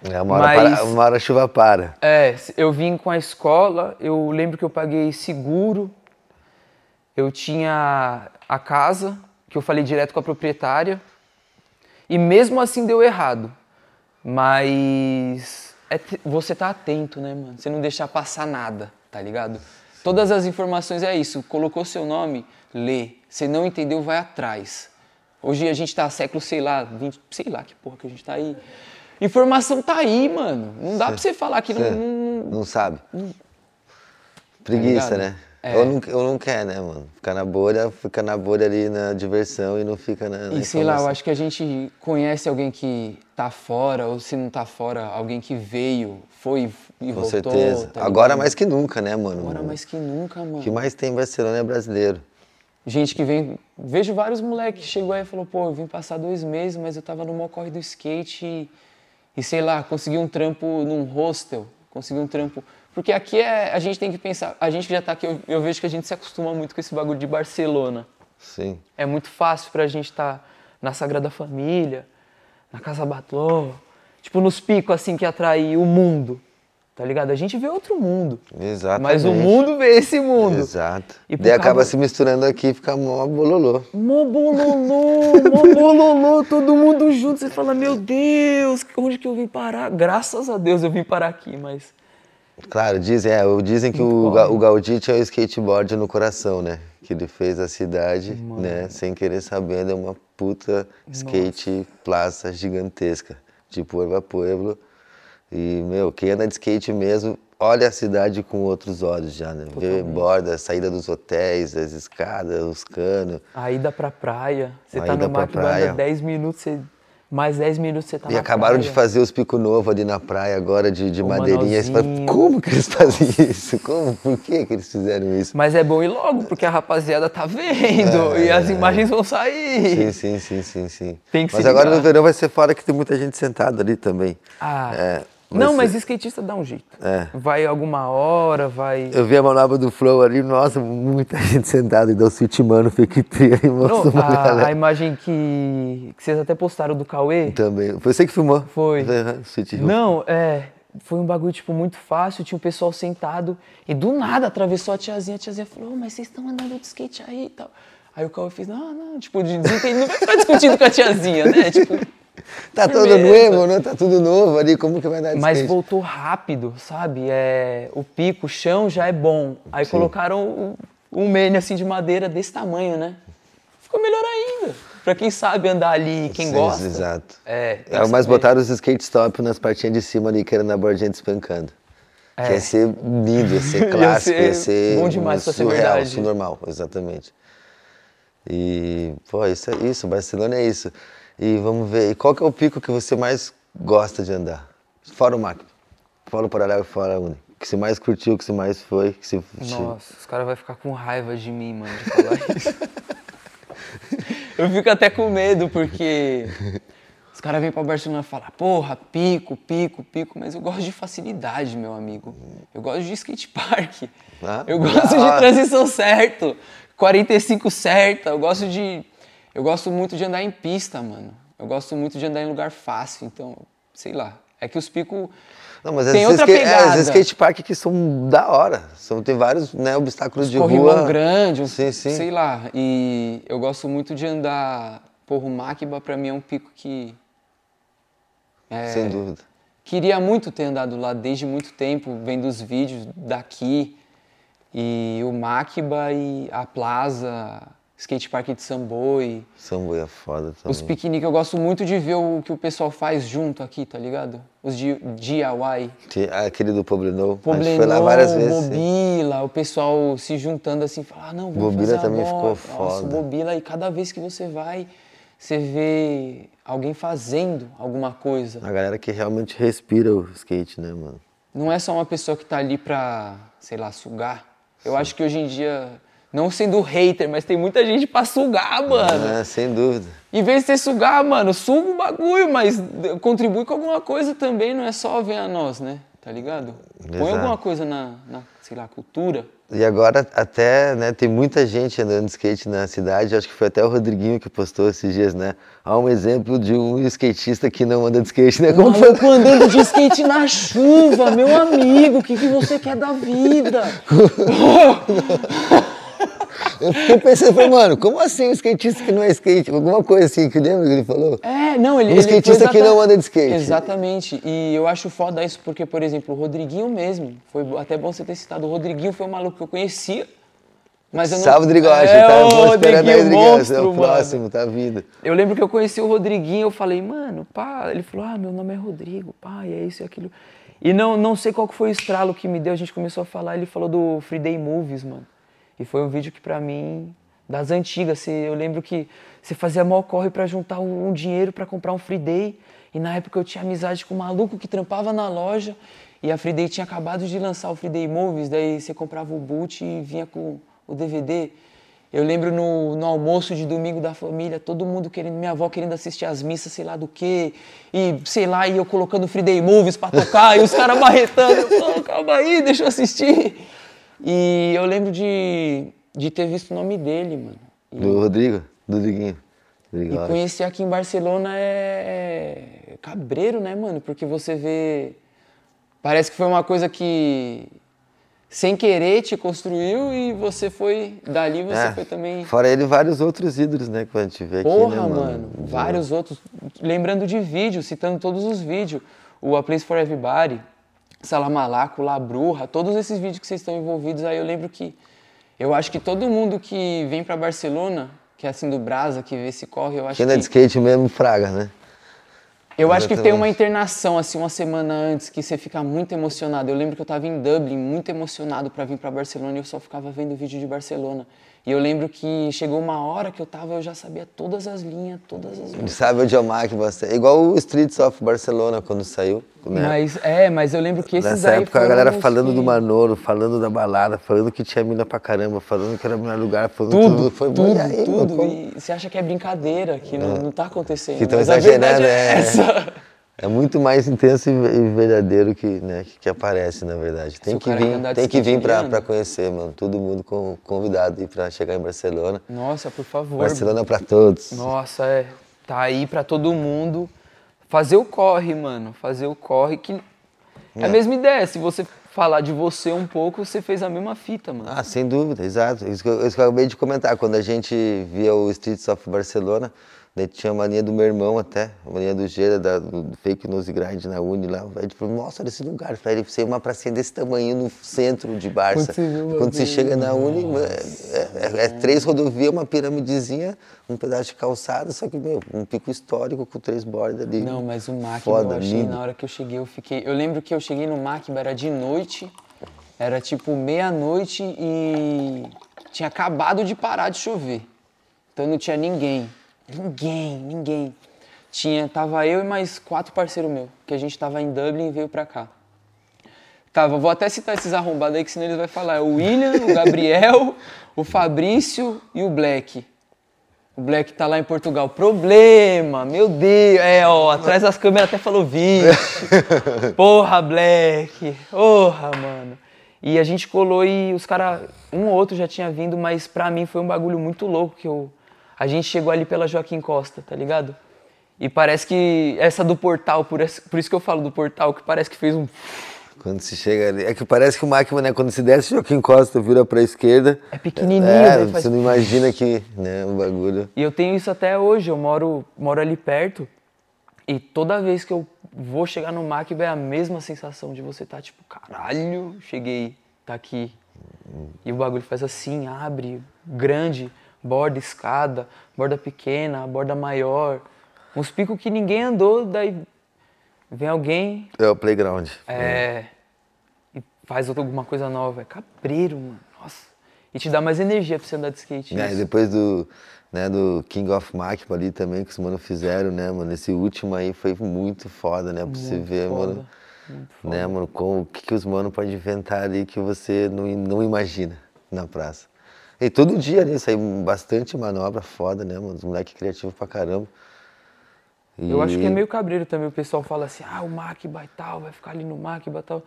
É, uma, hora Mas- para- uma hora a chuva para. É, eu vim com a escola, eu lembro que eu paguei seguro, eu tinha a casa, que eu falei direto com a proprietária, e mesmo assim deu errado. Mas é você tá atento, né, mano? Você não deixar passar nada, tá ligado? Todas as informações é isso. Colocou seu nome, lê. Se não entendeu, vai atrás. Hoje a gente tá século, sei lá, 20, sei lá que porra que a gente tá aí. Informação tá aí, mano. Não dá pra você falar que não, não- não sabe. Preguiça, ligado? né? É. Ou, não, ou não quer, né, mano? Ficar na bolha, fica na bolha ali na diversão e não fica na. na E sei lá, eu informação. acho que a gente conhece alguém que tá fora, ou se não tá fora, alguém que veio, foi e Com voltou. certeza. tá Agora ligado? mais que nunca, né, mano? Agora mais que nunca, mano. O que mais tem em Barcelona é brasileiro. Gente que vem. Vejo vários moleques que chegou aí e falou, pô, eu vim passar dois meses, mas eu tava no maior corre do skate e, e sei lá, consegui um trampo num hostel, consegui um trampo. Porque aqui é. A gente tem que pensar. A gente que já tá aqui, eu, eu vejo que a gente se acostuma muito com esse bagulho de Barcelona. Sim. É muito fácil pra gente estar na Sagrada Família, na Casa Batló, tipo nos picos assim que atrai o mundo, tá ligado? A gente vê outro mundo, Exatamente. mas o mundo vê esse mundo. Exato. E Daí acaba causa- se misturando aqui e fica mó bololô. Mó bololô, mó bololô, todo mundo junto. Você fala, meu Deus, onde que eu vim parar? Graças a Deus eu vim parar aqui, mas... Claro, dizem, é, dizem que o, Ga- o Gaudí tinha o skateboard no coração, né? Que ele fez a cidade, né? Sem querer sabendo, é uma puta skate plaza gigantesca. De Pueblo a Pueblo. E, meu, quem anda de skate mesmo, olha a cidade com outros olhos já, né? Vê borda, saída dos hotéis, as escadas, os canos. A ida pra praia, você A tá no mar que andar 10 minutos, você... Mais 10 minutos você tá E acabaram de praia. fazer os pico novo ali na praia agora de, de O madeirinha. Fala, como que eles fazem isso? Como? Por que, que eles fizeram isso? Mas é bom ir logo, porque a rapaziada tá vendo e as imagens vão sair. É. Sim, sim, sim, sim, sim. Tem que Mas agora ligar. no verão vai ser fora que tem muita gente sentada ali também. Ah, É, não, ser- mas skatista dá um jeito. É. Vai alguma hora, vai. Eu vi a manobra do Flow ali, nossa, muita gente sentada e deu sweet mano, fake tree e mostrou uma a, galera. a imagem que, que vocês até postaram do Cauê. Também. Foi você que filmou? Foi. Não, é. Foi um bagulho, tipo, muito fácil. Tinha o pessoal sentado e do nada atravessou a tiazinha. A tiazinha falou: "Ô, Mas vocês estão andando de skate aí e tal. Aí o Cauê fez: Não, não, tipo, de desentendido. Não vai ficar discutindo com a tiazinha, né? Tipo. Tá Firmeza. novo, né? Tá tudo novo ali, como que vai dar de Mas skate? voltou rápido, sabe? É, o pico, o chão já é bom. Aí colocaram um, um mene assim de madeira desse tamanho, né? Ficou melhor ainda. Pra quem sabe andar ali, quem Sim, gosta. Exato. É, É, mas saber. botaram os skate stop nas partinhas de cima ali, que era na bordinha despencando. Que ia ser lindo, ia ser Ia clássico, ia ser ser, bom demais pra ser surreal, verdade. isso normal, exatamente. E, pô, isso é isso, Barcelona é isso. E vamos ver, e qual que é o pico que você mais gosta de andar? Fora o Mac, fora o Paralelo e fora a Uni. Que você mais curtiu, que você mais foi, que você... Nossa, os caras vão ficar com raiva de mim, mano, de falar isso. Eu fico até com medo, porque os caras vêm pra Barcelona e falam, porra, pico, pico, pico, mas eu gosto de facilidade, meu amigo. Eu gosto de skate park. Ah, eu gosto ah. de transição certo, 45 certa, eu gosto de. Eu gosto muito de andar em pista, mano. Eu gosto muito de andar em lugar fácil, então, sei lá. É que os picos. Não, mas Tem outra skate, é, pegada. esses skate park que são da hora. São, tem vários né, obstáculos de corrimão rua. grande, um, Sim, sim. sei lá. E eu gosto muito de andar. Porra, o Makiba pra mim é um pico que. É, Sem dúvida. Queria muito ter andado lá desde muito tempo, vendo os vídeos daqui. E o Makiba e a Plaza, skate park de Samboi. Sambo é foda também. Os piqueniques, eu gosto muito de ver o que o pessoal faz junto aqui, tá ligado? Os di- DIY. Aquele do Poblenou. Poblenou, foi lá várias vezes. sim. Bobila, o pessoal se juntando assim, falar, ah, não, vamos Bobila fazer também ficou. Nossa, foda. Bobila, e cada vez que você vai, você vê alguém fazendo alguma coisa. A galera que realmente respira o skate, né, mano? Não é só uma pessoa que tá ali pra, sei lá, sugar. Eu acho que hoje em dia, não sendo hater, mas tem muita gente pra sugar, mano. É, sem dúvida. Em vez de você sugar, mano, suga o bagulho, mas contribui com alguma coisa também, não é só ver a nós, né? Tá ligado? Põe Exato. alguma coisa na, na, sei lá, cultura. E agora até, né, tem muita gente andando de skate na cidade, acho que foi até o Rodriguinho que postou esses dias, né? Há um exemplo de um skatista que não anda de skate, né? Como foi? Andando de skate na chuva, meu amigo, o que, que você quer da vida? Eu fiquei pensando, falei, mano, como assim um skatista que não é skate? Alguma coisa assim, que lembra que ele falou? É, não, ele. Um ele skatista que não anda de skate. Exatamente. E eu acho foda isso porque, por exemplo, o Rodriguinho mesmo, foi até bom você ter citado, o Rodriguinho foi um maluco que eu conhecia. Mas eu não. Salve, Drigote, é, tá? Vou esperando aí, é o próximo, tá vindo. Eu lembro que eu conheci o Rodriguinho, eu falei, mano, pá. Ele falou, ah, meu nome é Rodrigo, pá, e é isso e aquilo. E não, não sei qual que foi o estralo que me deu, a gente começou a falar, ele falou do Free Day Movies, mano. E foi um vídeo que pra mim, das antigas, você- eu lembro que você fazia mal corre pra juntar um, dinheiro pra comprar um Free Day. E na época eu tinha amizade com um maluco que trampava na loja. E a Free Day tinha acabado de lançar o Free Day Movies, daí você comprava o boot e vinha com o DVD. Eu lembro no, no almoço de domingo da família, todo mundo querendo, minha avó querendo assistir as missas, sei lá do quê, e sei lá, e eu colocando Free Day Movies pra tocar, e os caras marretando, eu, "Pô, calma aí, deixa eu assistir. E eu lembro de, de ter visto o nome dele, mano. E, Do Rodrigo, do Driguinho. e conhecer aqui em Barcelona é, é cabreiro, né, mano? Porque você vê. Parece que foi uma coisa que sem querer te construiu e você foi. Dali você É, foi também. Fora ele, vários outros ídolos, né, que a gente vê aqui, Porra, né, mano, mano? vários outros. Lembrando de vídeo, citando todos os vídeos. O A Place for Everybody, Salamalaco, La Bruja, todos esses vídeos que vocês estão envolvidos aí, eu lembro que. Eu acho que todo mundo que vem pra Barcelona, que é assim do Brasa, que vê esse corre, eu acho Quem que. de skate mesmo, fraga, né? Eu acho que tem uma internação, assim, uma semana antes, que você fica muito emocionado. Eu lembro que eu tava em Dublin, muito emocionado pra vir pra Barcelona, e eu só ficava vendo vídeo de Barcelona. E eu lembro que chegou uma hora que eu tava, eu já sabia todas as linhas, todas as linhas. Sabe onde é o Mac você. Igual o Streets of Barcelona quando saiu. Né? Mas, é, mas eu lembro que esses Nessa época a galera falando que- do Manolo, falando da balada, falando que tinha mina pra caramba, falando que era o melhor lugar, falando Tudo, Foi bom. tudo, aí, tudo. como- E você acha que é brincadeira, que não, não tá acontecendo. Que tão exagerando, é é. essa. É muito mais intenso e verdadeiro que, né, que, aparece, na verdade. Tem que vir, tem que vir anda. conhecer, mano. Todo mundo convidado pra chegar em Barcelona. Nossa, por favor. Barcelona pra todos. Nossa, é. Tá aí pra todo mundo. Fazer o corre, mano. Fazer o corre que. É a mesma ideia. Se você falar de você um pouco, você fez a mesma fita, mano. Ah, sem dúvida, exato. Isso que, eu, isso que eu acabei de comentar. Quando a gente via o Streets of Barcelona, daí tinha a mania do meu irmão até, a mania do Gera, da, do Fake Nose Grind na Uni lá. A gente falou, nossa, olha esse lugar. Falei, ele ser uma pracinha desse tamanho no centro de Barça. Quando você Quando você chega na Uni, mano, é, é- é três rodovias, uma piramidezinha, um pedaço de calçada, só que, meu, um pico histórico com três bordas ali. Não, mas o Macba Foda, eu achei, lindo. na hora que eu cheguei, eu fiquei. Eu lembro que eu cheguei no Macba, era de noite, era tipo meia-noite e tinha acabado de parar de chover. Então não tinha ninguém. Ninguém, ninguém. Tinha, tava eu e mais quatro parceiros meus, que a gente tava em Dublin e veio pra cá. Tava, vou até citar esses arrombados aí, que senão eles vão falar. É o William, o Gabriel, o Fabrício e o Black. O Black tá lá em Portugal. Problema, meu Deus. É, ó, atrás das câmeras até falou vixe. Porra, Black. Porra, mano. E a gente colou e os caras, um ou outro já tinha vindo, mas pra mim foi um bagulho muito louco que eu. A gente chegou ali pela Joaquim Costa, tá ligado? E parece que essa do portal, por, esse- por isso que eu falo do portal, que parece que fez um. Quando se chega ali. É que parece que o Máquina, né? Quando se desce, Joaquim Costa vira pra esquerda. É pequenininho, É, faz- você não imagina que, né, o bagulho. E eu tenho isso até hoje, eu moro, moro ali perto. E toda vez que eu vou chegar no Macba é a mesma sensação de você tá tipo, caralho, cheguei, tá aqui. E o bagulho faz assim, abre, grande, borda escada, borda pequena, borda maior. Uns picos que ninguém andou, daí vem alguém, É o playground. é, e faz alguma coisa nova. É cabreiro, mano. Nossa. E te dá mais energia pra você andar de skate. É, depois do, né, do King of Máquina ali também, que os mano fizeram, né, mano? Esse último aí foi muito foda, né? Pra você Muito ver, foda, mano. Né, mano? Com, o que, que os mano podem inventar ali que você não, não imagina na praça. E todo dia ali, sai bastante manobra foda, né, mano? Os moleques criativos pra caramba. E- Eu acho que é meio cabreiro também. O pessoal fala assim, ah, o Macba e tal, vai ficar ali no Macba e tal. O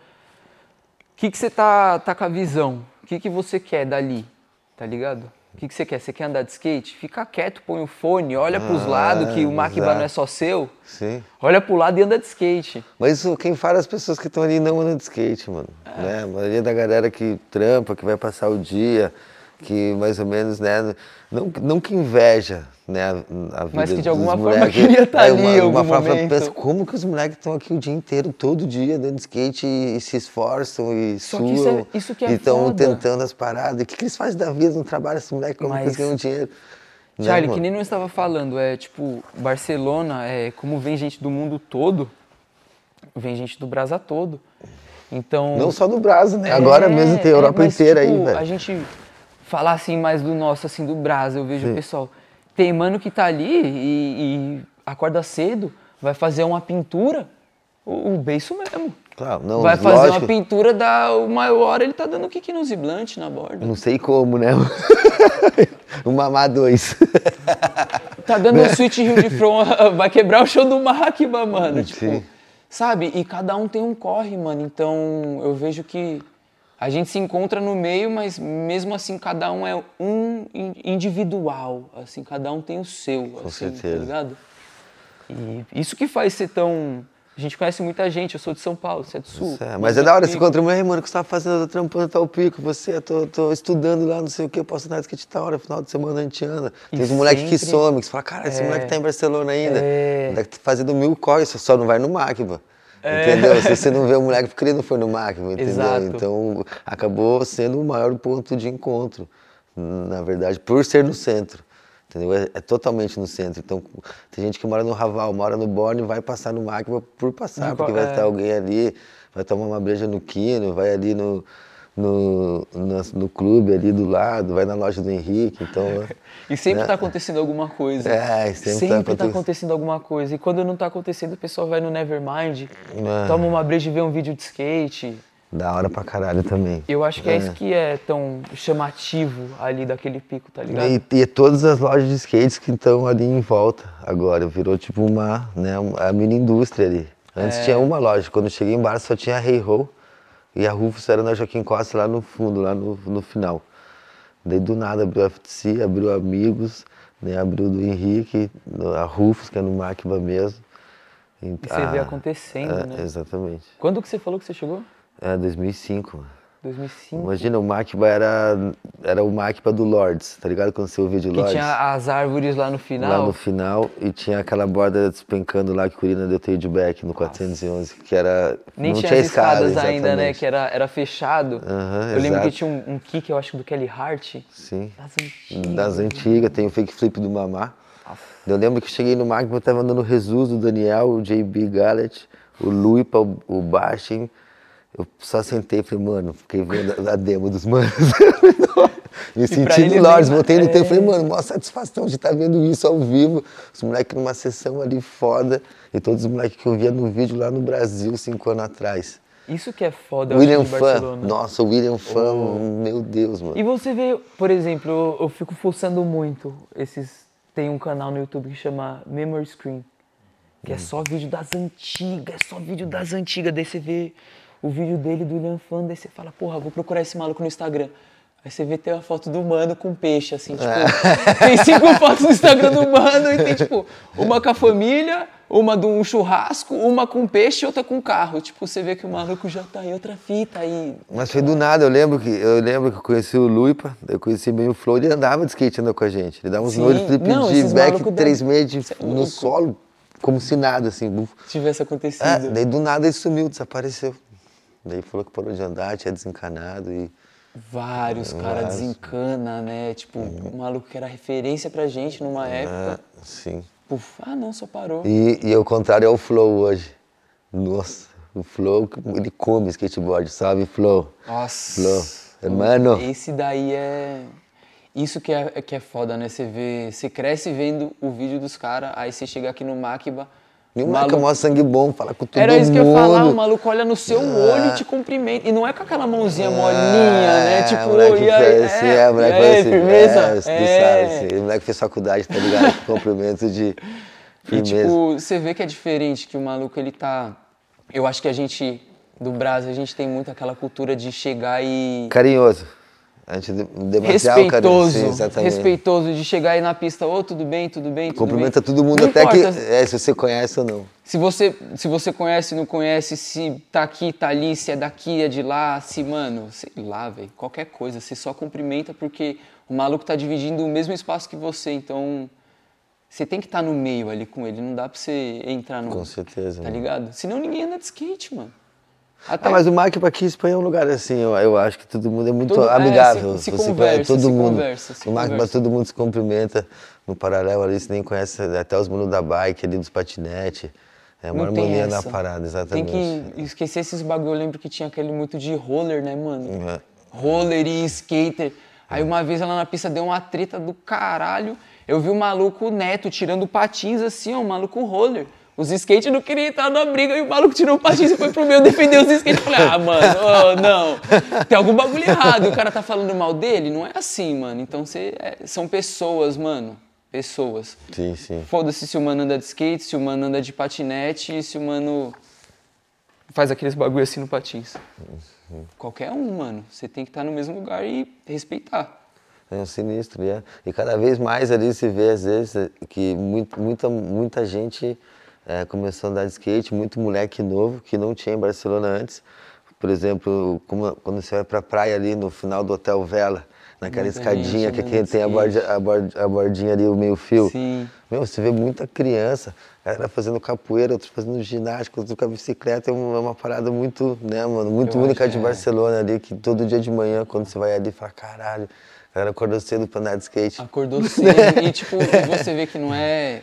que, que você tá, tá com a visão? O que, que você quer dali? Tá ligado? O que, que você quer? Você quer andar de skate? Fica quieto, põe o fone, olha pros Ah, lados, que o exato. não é só seu. Sim. Olha pro lado e anda de skate. Mas isso, quem fala é as pessoas que estão ali não andando de skate, mano. É. Né? A maioria da galera que trampa, que vai passar o dia, que mais ou menos, né? Não, não que inveja, né? A, vida Mas que de alguma forma moleques. queria tá É, ali uma, em uma algum forma, momento. pensa, como que os moleques estão aqui o dia inteiro, todo dia, andando de skate e, e se esforçam e Só suam. que isso é- isso que é e estão tentando as paradas. O que, que eles fazem da vida no trabalho, esses moleques, como que eles Mas- ganham dinheiro? Né, Charlie, mano? que nem eu estava falando, é tipo, Barcelona, é como vem gente do mundo todo, vem gente do Brasa todo. Então. Não só no Brasil, né? Agora É, mesmo tem a é, Europa mas, inteira tipo, aí, velho. A gente falar assim mais do nosso, assim, do Brasil, eu vejo o pessoal. Tem mano que tá ali e, e acorda cedo, vai fazer uma pintura, o, o beiço mesmo. Claro, não, vai fazer lógico. uma pintura, dá uma hora ele tá dando kick no ziblante na borda. Não sei como, né? o Mamá 2. Tá dando um switch Rio de Front, vai quebrar o show do Macba, mano. Tipo, Sim. sabe? E cada um tem um corre, mano. Então eu vejo que a gente se encontra no meio, mas mesmo assim cada um é um in- individual. Assim, cada um tem o seu. Com assim, certeza. Tá ligado? E isso que faz ser tão. A gente conhece muita gente, eu sou de São Paulo, você é do Sul. É, mas é da hora, você encontra mulher, mano, que você tá fazendo? Trampando tal pico, você, eu tô, tô estudando lá, não sei o que, eu posso andar de skate tal hora, final de semana a gente anda. Tem uns moleque que some, que você fala, cara, esse É. moleque tá em Barcelona ainda. É. Tá fazendo mil corres, você só não vai no Macba. Entendeu? Se você não vê o moleque porque ele não foi no Macba, entendeu? Exato. Então acabou sendo o maior ponto de encontro, na verdade, por ser no centro. Entendeu? É, é totalmente no centro. Então, tem gente que mora no Raval, mora no Borne, vai passar no Macba por passar, No porque qual- vai é. ter alguém ali, vai tomar uma breja no Quino, vai ali no, no, no, no clube ali do lado, vai na loja do Henrique, então... E sempre né? está acontecendo alguma coisa. É, sempre, sempre tá está acontecendo. acontecendo alguma coisa. E quando não está acontecendo, o pessoal vai no Nevermind, É. toma uma breja e vê um vídeo de skate. Da hora pra caralho também. Eu acho que é, isso que é tão chamativo ali daquele pico, tá ligado? E, e todas as lojas de skates que estão ali em volta agora. Virou tipo uma, né, uma mini indústria ali. Antes tinha uma loja. Quando eu cheguei em Barra só tinha a Hey Ho e a Rufus era na Joaquim Costa lá no fundo, lá no, no final. Daí do nada abriu a FTC, abriu Amigos, né, abriu do Henrique, a Rufus, que é no Máquiba mesmo. E você vê Ah, acontecendo, é, né? Exatamente. Quando que você falou que você chegou? É 2005, mano. 2005. Imagina, o Máquiba era, era o Máquiba do Lords, tá ligado? Quando você ouvia de Que Lords. tinha as árvores lá no final. Lá no final, e tinha aquela borda despencando lá que o Curina deu tailback no 411, que era. Nem não tinha, tinha as escadas escada, ainda, né? Que era, era fechado. Aham, eu lembro que exato. tinha um, um kick, eu acho, do Kelly Hart. Sim. Das antigas. Das antigas, tem o fake flip do Mamá. Eu lembro que eu cheguei no eu tava andando o Jesus, o Daniel, o JB Gallet, o Luipa, o, o Bashin. Eu só sentei e falei, mano, fiquei vendo a, demo dos manos. Me pra senti ele no Lords, voltei no é. tempo e falei, mano, maior satisfação de estar vendo isso ao vivo. Os moleques numa sessão ali foda. E todos os moleques que eu via no vídeo lá no Brasil, cinco anos atrás. Isso que é foda, William Fan, Barcelona. nossa, o William Fan, meu Deus, mano. E você vê, por exemplo, eu, eu fico fuçando muito esses. Tem um canal no YouTube que chama Memory Screen. Que é só vídeo das antigas, é só vídeo das antigas. Daí você vê o vídeo dele do William Fan, daí você fala, porra, vou procurar esse maluco no Instagram. Aí você vê tem uma foto do mano com peixe, assim, tipo, tem cinco fotos no Instagram do mano e tem, tipo, uma com a família, uma de um churrasco, uma com peixe e outra com carro. Tipo, você vê que o maluco já tá em outra fita aí. Mas foi do nada, eu lembro que eu lembro que eu conheci o Luipa, eu conheci bem o Flow, ele andava de skate andando com a gente. Ele dava uns nole flip Não, de back 3 meses de- é no solo, como se nada, assim. Tivesse acontecido. É, daí do nada ele sumiu, desapareceu. Daí falou que parou de andar, tinha desencanado e. Vários caras Vários. desencana, né? Tipo, um maluco que era referência pra gente numa É, época. sim. Puf, ah não, só parou. E, e ao contrário é o Flow hoje. Nossa, o Flow, ele come skateboard, sabe, Flow? Nossa. Flow. Hermano. Esse daí é. Isso que é, que é foda, né? Você vê. Você cresce vendo o vídeo dos caras, aí você chega aqui no Makiba. O o moleque é mó sangue bom, fala com todo Era mundo. isso que eu ia falar, o maluco olha no seu olho e te cumprimenta. E não é com aquela mãozinha molinha, né? Tipo, É, moleque e aí, fez assim, é, moleque e faz aí, assim, firmeza? É, tu É. sabe, assim, o moleque fez faculdade, tá ligado? Cumprimento de E tipo, você vê que é diferente, que o maluco ele tá. Eu acho que a gente, do Brasil, a gente tem muito aquela cultura de chegar e. Carinhoso. A gente. Respeitoso. Sim, exatamente. respeitoso de chegar aí na pista, ô, tudo bem, tudo bem, tudo Cumprimenta bem. todo mundo, Não até importa que. É, se você conhece ou não. Se você, se você conhece, não conhece, se tá aqui, tá ali, se é daqui, é de lá, se, mano, sei lá, velho, qualquer coisa. Você só cumprimenta porque o maluco tá dividindo o mesmo espaço que você, então. Você tem que estar no meio ali com ele, não dá pra você entrar no. Com certeza, Tá mano. ligado? Senão ninguém anda de skate, mano. Até Ah, mas o Mark aqui em Espanha é um lugar assim, eu, eu acho que todo mundo é muito Todo- é, amigável. se- se Você conversa, todo se mundo. conversa, se o Mark conversa. todo mundo se cumprimenta. No paralelo ali, você nem conhece até os meninos da bike ali, dos patinete. É uma não tem harmonia na parada, Tem exatamente. que esquecer esses bagulho. Eu lembro que tinha aquele muito de roller, né, mano? É. Roller e skater. Aí uma vez ela na pista deu uma treta do caralho. Eu vi o maluco neto tirando patins assim, ó, o maluco roller. Os skates não queriam entrar na briga e o maluco tirou o patins e foi pro meio defender os skates. Eu falei, ah, mano, ô, não. Tem algum bagulho errado. E o cara tá falando mal dele? Não é assim, mano. Então você é- são pessoas, mano. Pessoas. Sim, sim. Foda-se se o mano anda de skate, se o mano anda de patinete, se o mano faz aqueles bagulho assim no patins. Qualquer um, mano. Você tem que estar no mesmo lugar e respeitar. É um sinistro, é. E cada vez mais ali se vê, às vezes, que muito, muita, muita gente é, começou a andar de skate, muito moleque novo, que não tinha em Barcelona antes. Por exemplo, como- quando você vai pra praia ali no final do Hotel Vela, naquela Muita escadinha gente que tem a, borda, a, borda- a bordinha ali, o meio fio. Sim. Meu, você vê muita criança, galera fazendo capoeira, outros fazendo ginástica, outros com a bicicleta, é uma, é uma parada muito, né, mano, muito Eu única de é. Barcelona ali, que todo dia de manhã, quando você vai ali, fala, caralho, a galera acordou cedo pra andar de skate. Acordou cedo e, tipo, você vê que não é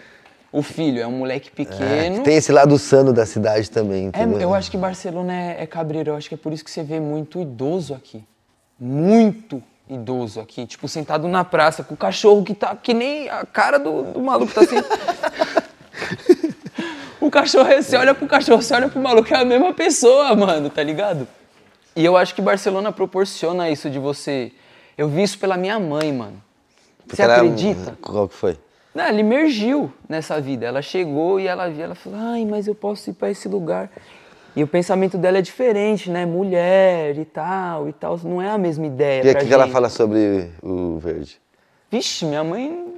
o filho, é um moleque É, pequeno. tem esse lado sano da cidade também, É, entendeu? eu acho que Barcelona é, é cabreiro, eu acho que é por isso que você vê muito idoso aqui. muito idoso aqui, tipo, sentado na praça com o cachorro que tá que nem a cara do, do maluco tá assim. o cachorro, você olha pro cachorro, você olha pro maluco, é a mesma pessoa, mano, tá ligado? E eu acho que Barcelona proporciona isso de você. Eu vi isso pela minha mãe, mano. Porque Você ela- acredita? Qual que foi? Não, ela emergiu nessa vida. Ela chegou e ela viu, ela falou, ai, mas eu posso ir para esse lugar. E o pensamento dela é diferente, né? Mulher e tal e tal. Não é a mesma ideia. E o que, que ela fala sobre o verde? Vixe, minha mãe.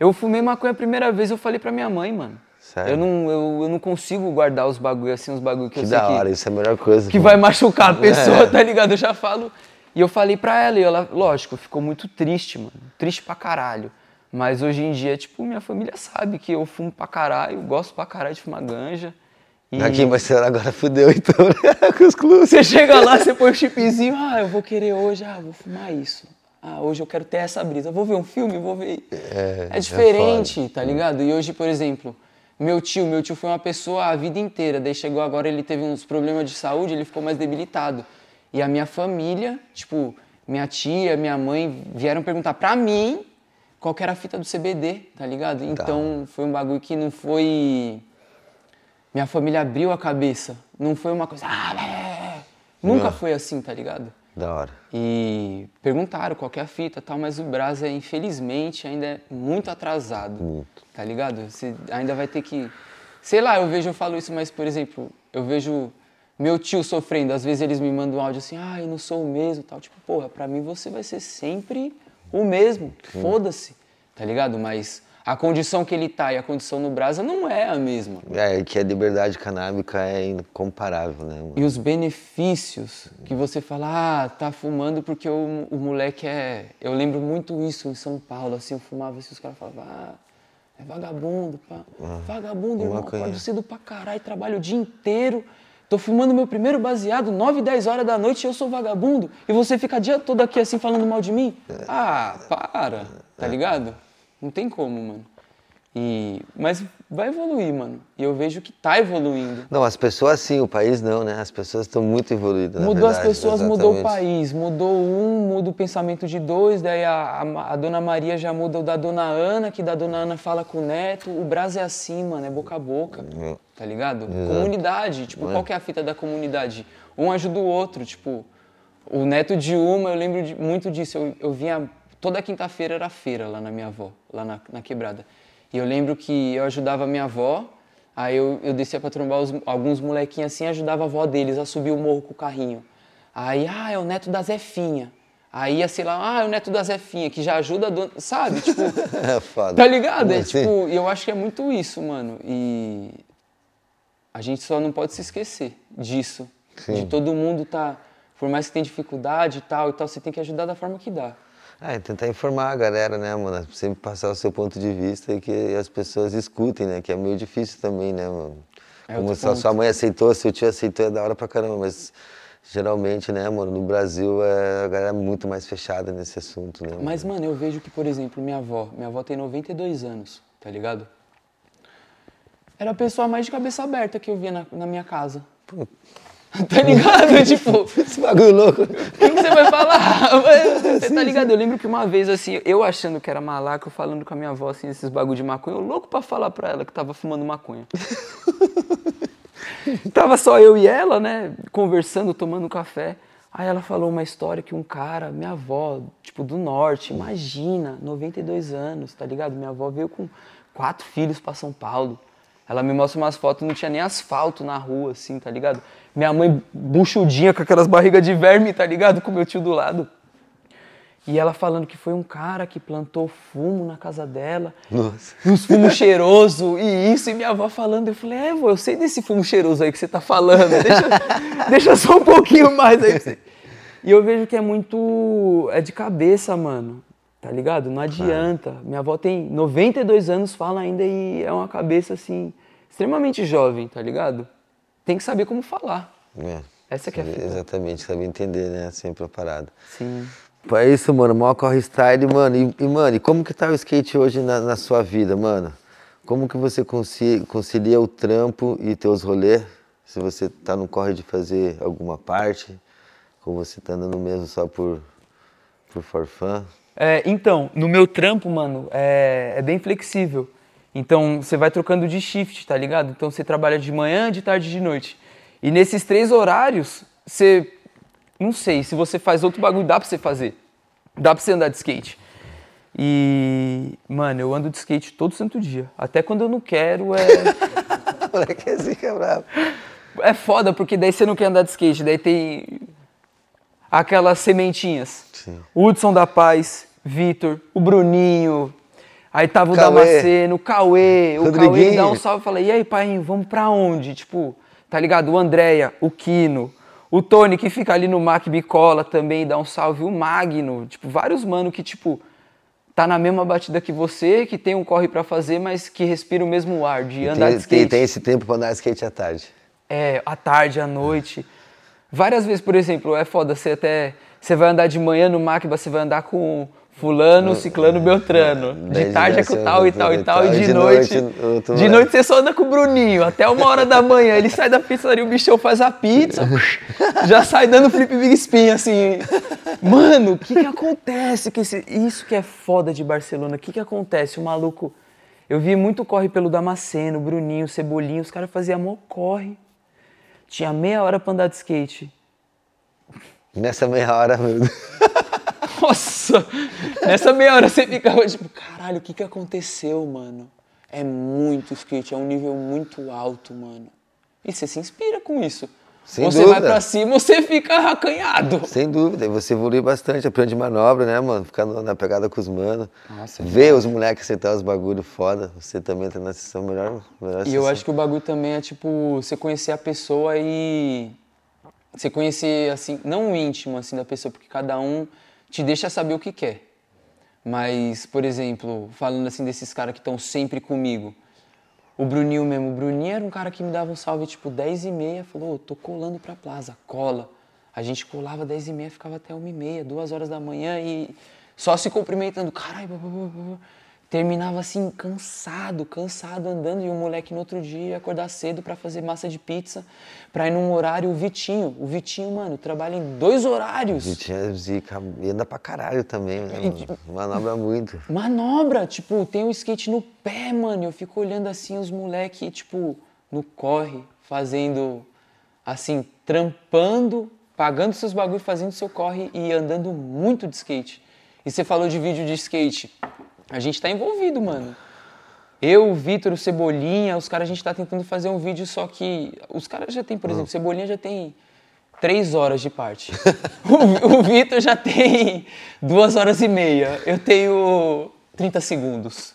Eu fumei maconha a primeira vez, eu falei pra minha mãe, mano. Sério? Eu não, eu, eu não consigo guardar os bagulho assim, os bagulho que, Que eu sei da que, hora, isso é a melhor coisa. que pô. vai machucar a pessoa, É. tá ligado? Eu já falo. E eu falei pra ela, e ela, lógico, ficou muito triste, mano. Triste pra caralho. Mas hoje em dia, tipo, minha família sabe que eu fumo pra caralho, gosto pra caralho de fumar ganja. E Aqui em Barcelona agora fudeu então, né? Com os clubes. você chega lá, você põe o chipzinho, ah, eu vou querer hoje, ah, vou fumar isso. Ah, hoje eu quero ter essa brisa. Vou ver um filme, vou ver. É, É, é diferente, tá ligado? E hoje, por exemplo, meu tio, meu tio foi uma pessoa a vida inteira. Daí chegou agora, ele teve uns problemas de saúde, ele ficou mais debilitado. E a minha família, tipo, minha tia, minha mãe, vieram perguntar pra mim qual que era a fita do CBD, tá ligado? Então foi um bagulho que não foi. Minha família abriu a cabeça. Não foi uma coisa. Ah, é. Nunca Não. foi assim, tá ligado? Da hora. E perguntaram qual que é a fita e tal, mas o Brasa, infelizmente, ainda é muito atrasado. Tá ligado? Você ainda vai ter que. Sei lá, eu vejo, eu falo isso, mas, por exemplo, eu vejo meu tio sofrendo. Às vezes eles me mandam um áudio assim, ah, eu não sou o mesmo tal. Tipo, porra, pra mim você vai ser sempre o mesmo. Foda-se. Tá ligado? Mas a condição que ele tá e a condição no Brasa não é a mesma. É, que a liberdade canábica é incomparável, né? mano? E os benefícios que você fala, ah, tá fumando porque o, o moleque é. Eu lembro muito isso em São Paulo, assim, eu fumava assim, os caras falavam, ah, é vagabundo, pá. Vagabundo, irmão, cedo pra caralho, trabalho o dia inteiro. Tô fumando meu primeiro baseado, 9, 10 horas da noite e eu sou vagabundo. E você fica o dia todo aqui assim falando mal de mim? Ah, para, tá ligado? Não tem como, mano. E... Mas vai evoluir, mano. E eu vejo que tá evoluindo. Não, as pessoas sim, o país não, né? As pessoas estão muito evoluídas. Mudou as verdade, pessoas, mudou o exatamente. país. Mudou um, muda o pensamento de dois, daí a, a, a dona Maria já muda o da dona Ana, que da dona Ana fala com o neto. O Brasil é assim, mano, é boca a boca. Tá ligado? Comunidade. Tipo, qual que é a fita da comunidade? Um ajuda o outro, tipo. O neto de uma, eu lembro de- muito disso. Eu, eu vinha. Toda quinta-feira era feira lá na minha avó, lá na, na quebrada. E eu lembro que eu ajudava a minha avó, aí eu, eu descia pra trombar os- alguns molequinhos assim e ajudava a avó deles a subir o morro com o carrinho. Aí, ah, é o neto da Zefinha. Aí ia, sei lá, ah, é o neto da Zefinha, que já ajuda a dona. Sabe? Tipo. É foda. Tá ligado? É assim? tipo, e eu acho que é muito isso, mano. E a gente só não pode se esquecer disso. De todo mundo tá. Por mais que tenha dificuldade e tal e tal, você tem que ajudar da forma que dá. É, tentar informar a galera, né, mano? Sempre passar o seu ponto de vista e que as pessoas escutem, né? Que é meio difícil também, né, mano? É Como sua, ponto. sua mãe aceitou, seu tio aceitou, é da hora pra caramba, mas geralmente, né, mano, no Brasil é, a galera é muito mais fechada nesse assunto, né? mano? Mas, mano, eu vejo que, por exemplo, minha avó, minha avó tem 92 anos, tá ligado? Era a pessoa mais de cabeça aberta que eu via na, na minha casa. Tá ligado? tipo, Esse bagulho louco. O que, que você vai falar? Você tá ligado? Eu lembro que uma vez, assim, eu achando que era malaco, falando com a minha avó, assim, esses bagulho de maconha, eu louco pra falar pra ela que tava fumando maconha. tava só eu e ela, né, conversando, tomando café. Aí ela falou uma história que um cara, minha avó, tipo, do norte, imagina, 92 anos, tá ligado? Minha avó veio com quatro filhos pra São Paulo. Ela me mostra umas fotos, não tinha nem asfalto na rua, assim, tá ligado? Minha mãe buchudinha com aquelas barrigas de verme, tá ligado? Com meu tio do lado. E ela falando que foi um cara que plantou fumo na casa dela. Nossa. Uns fumos cheiroso e isso. E minha avó falando. Eu falei, é, vô, eu sei desse fumo cheiroso aí que você tá falando. Deixa, deixa só um pouquinho mais aí pra você. E eu vejo que é muito. É de cabeça, mano. Tá ligado? Não adianta. Minha avó tem 92 anos, fala ainda e é uma cabeça assim. extremamente jovem, tá ligado? Tem que saber como falar. É. Essa que é a fita. Exatamente, saber entender, né? Sempre a parada. Sim. É isso, mano. Mó corre style, mano. E, e, mano, e como que tá o skate hoje na, na sua vida, mano? Como que você conci- concilia o trampo e teus rolês? Se você tá no corre de fazer alguma parte, ou você tá andando mesmo só por Por forfã. É, então, no meu trampo, mano, é, é bem flexível. Então, você vai trocando de shift, tá ligado? Então, você trabalha de manhã, de tarde e de noite. E nesses três horários, você. Não sei, se você faz outro bagulho, dá pra você fazer. Dá pra você andar de skate. E. Mano, eu ando de skate todo santo dia. Até quando eu não quero, é. Moleque que é bravo. É foda, porque daí você não quer andar de skate, daí tem aquelas sementinhas. Sim. Hudson da Paz, Vitor, o Bruninho, aí tava o Cauê. Damasceno, o Cauê, o Cauê Rodriguinho. dá um salve e fala, e aí, pai, vamos pra onde? Tipo, tá ligado? O Andréia, o Kino, o Tony que fica ali no Mac Bicola também dá um salve, o Magno, tipo, vários mano que, tipo, tá na mesma batida que você, que tem um corre pra fazer, mas que respira o mesmo ar de andar de Tem, skate. tem, tem esse tempo pra andar de skate à tarde. É, à tarde, à noite. Várias vezes, por exemplo, é foda, você até. Você vai andar de manhã no Macba, você vai andar com fulano, ciclano, beltrano. Daí De tarde é com tal e tal e tal, e de noite. De noite você só anda com o Bruninho, até uma hora da manhã. Ele sai da pizzaria, o bichão faz a pizza, já sai dando flip big spin, assim. Mano, o que que acontece? Que esse- isso que é foda de Barcelona, o que que acontece? O maluco. Eu vi muito corre pelo Damasceno, Bruninho, Cebolinha, os caras faziam amor corre. Tinha meia hora pra andar de skate. Nessa meia hora, meu Deus. Nossa! Nessa meia hora você ficava tipo, caralho, o que que aconteceu, mano? É muito skate, é um nível muito alto, mano. E você se inspira com isso. Sem você vai dúvida. pra cima, você fica acanhado. Sem dúvida, e você evolui bastante, aprende manobra, né, mano? Ficar na pegada com os manos. Nossa, Ver os moleques acertar os bagulho foda. Você também entra na sessão melhor. melhor E eu acho que o bagulho também é tipo, você conhecer a pessoa e. Você conhecer, assim, não o íntimo, assim, da pessoa, porque cada um te deixa saber o que quer. Mas, por exemplo, falando assim desses caras que estão sempre comigo. O Bruninho mesmo. O Bruninho era um cara que me dava um salve tipo 10 e meia. Falou, "Ô, tô colando pra plaza, cola. A gente colava 10 e meia, ficava até 1 e meia, 2 horas da manhã e só se cumprimentando. Caralho, terminava assim, cansado, cansado andando. E o moleque no outro dia ia acordar cedo pra fazer massa de pizza, pra ir num horário. O Vitinho, o Vitinho, mano, trabalha em dois horários. E tinha zica, e anda pra caralho também, né, mano? Manobra muito. Manobra, tipo, tem o skate no pé, mano. Eu fico olhando assim os moleque, tipo, no corre, fazendo, assim, trampando, pagando seus bagulho, fazendo seu corre e andando muito de skate. E você falou de vídeo de skate. A gente tá envolvido, mano. Eu, o Vitor, o Cebolinha, os caras, a gente tá tentando fazer um vídeo, só que os caras já tem, por exemplo, Cebolinha já tem três horas de parte. o o Vitor já tem duas horas e meia. Eu tenho 30 segundos.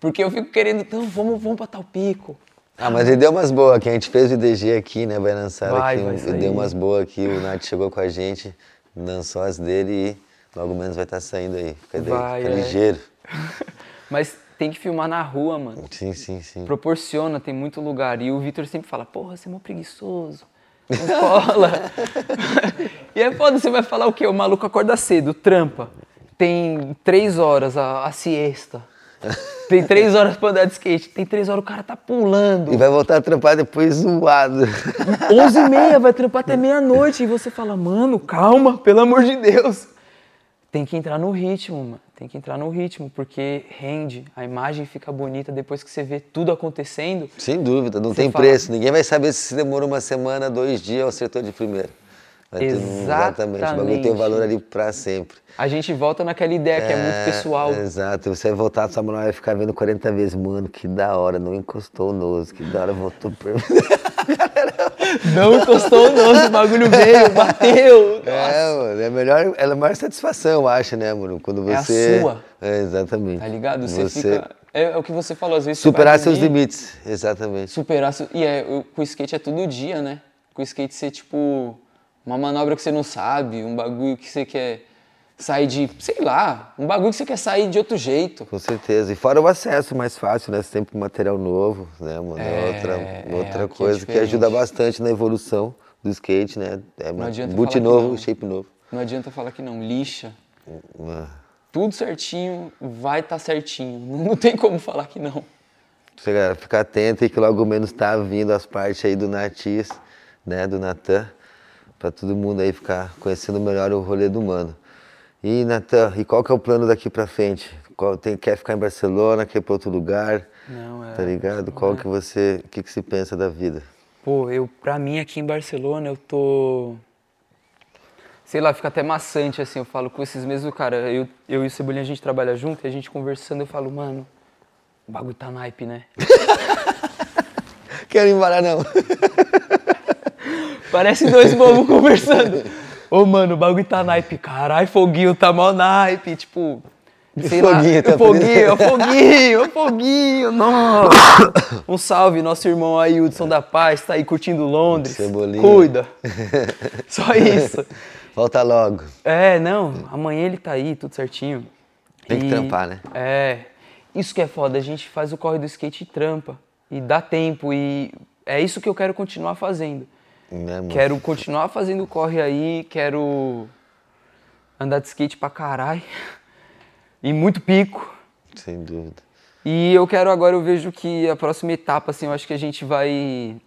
Porque eu fico querendo, então, vamos, vamos pra tal pico. Ah, mas ele deu umas boas aqui. A gente fez o IDG aqui, né? Vai lançar Vai, aqui. vai sair. deu umas boas aqui. O Nath chegou com a gente, lançou as dele e logo menos vai estar saindo aí. Fica, daí, Vai, fica é. ligeiro. Mas tem que filmar na rua, mano. Sim, sim, sim. Proporciona, tem muito lugar. E o Vitor sempre fala, porra, você é mó preguiçoso. Não cola. e é foda, você vai falar o quê? O maluco acorda cedo, trampa. Tem três horas a, a siesta. Tem três horas pra andar de skate. Tem três horas o cara tá pulando. E vai voltar a trampar depois zoado. 11 e meia, vai trampar até meia-noite. E você fala, mano, calma, pelo amor de Deus. Tem que entrar no ritmo, mano. Tem que entrar no ritmo, porque rende. A imagem fica bonita depois que você vê tudo acontecendo. Sem dúvida, não tem fala- preço. Ninguém vai saber se demorou uma semana, dois dias ou acertou de primeira. Vai exatamente. O bagulho tem um valor ali pra sempre. A gente volta naquela ideia que é muito pessoal. Exato. Você vai voltar, sua mulher vai ficar vendo 40 vezes. Mano, que da hora, não encostou o nose, que da hora voltou. Não encostou o nose, o bagulho veio, bateu. É, mano, é melhor, é a maior satisfação, eu acho, né, mano? Quando É a você. sua. É, exatamente. Tá ligado? Você, Você fica. É, é o que você falou, às vezes. você Superar seus dormir, limites, exatamente. Superar. seu- E é, com o skate é todo dia, né? Com o skate ser tipo. Uma manobra que você não sabe, um bagulho que você quer sair de. Sei lá, um bagulho que você quer sair de outro jeito. Com certeza. E fora o acesso mais fácil, né? Sempre material novo, né, mano? É, É, outra, é, outra é coisa que diferente. ajuda bastante na evolução do skate, né? É uma- adianta boot falar que novo, não. shape novo. Não adianta falar que não, lixa. Ah, Tudo certinho, vai estar certinho. Não tem como falar que não. Você, galera, ficar atento aí que logo menos tá vindo as partes aí do Natis, né? Do Natan. Pra todo mundo aí ficar conhecendo melhor o rolê do mano. E, Natan, e qual que é o plano daqui pra frente? Qual, tem, quer ficar em Barcelona, quer ir pra outro lugar? Não, é. Tá ligado? Qual que você, o que que se pensa da vida? Pô, eu, pra mim aqui em Barcelona, eu tô. Sei lá, fica até maçante, assim, eu falo com esses mesmos cara. Eu, eu e o Cebolinha, a gente trabalha junto e a gente conversando, eu falo, mano, o bagulho tá naipe, né? Quero embora não. Parece dois bobos conversando. Ô, mano, o bagulho tá naipe. Caralho, foguinho tá mal naipe. Tipo, sei foguinho, lá. tá o foguinho, o foguinho, o foguinho, nossa. Um salve, nosso irmão aí, Hudson da Paz, tá aí curtindo Londres. Cebolinha. Cuida. Só isso. Volta logo. É, não, amanhã ele tá aí, tudo certinho. Tem que trampar, né? É. Isso que é foda, a gente faz o corre do skate e trampa. E dá tempo. E é isso que eu quero continuar fazendo. Né? Quero continuar fazendo corre aí, quero andar de skate pra caralho. E muito pico. Sem dúvida. E eu quero agora, eu vejo que a próxima etapa, assim, eu acho que a gente vai.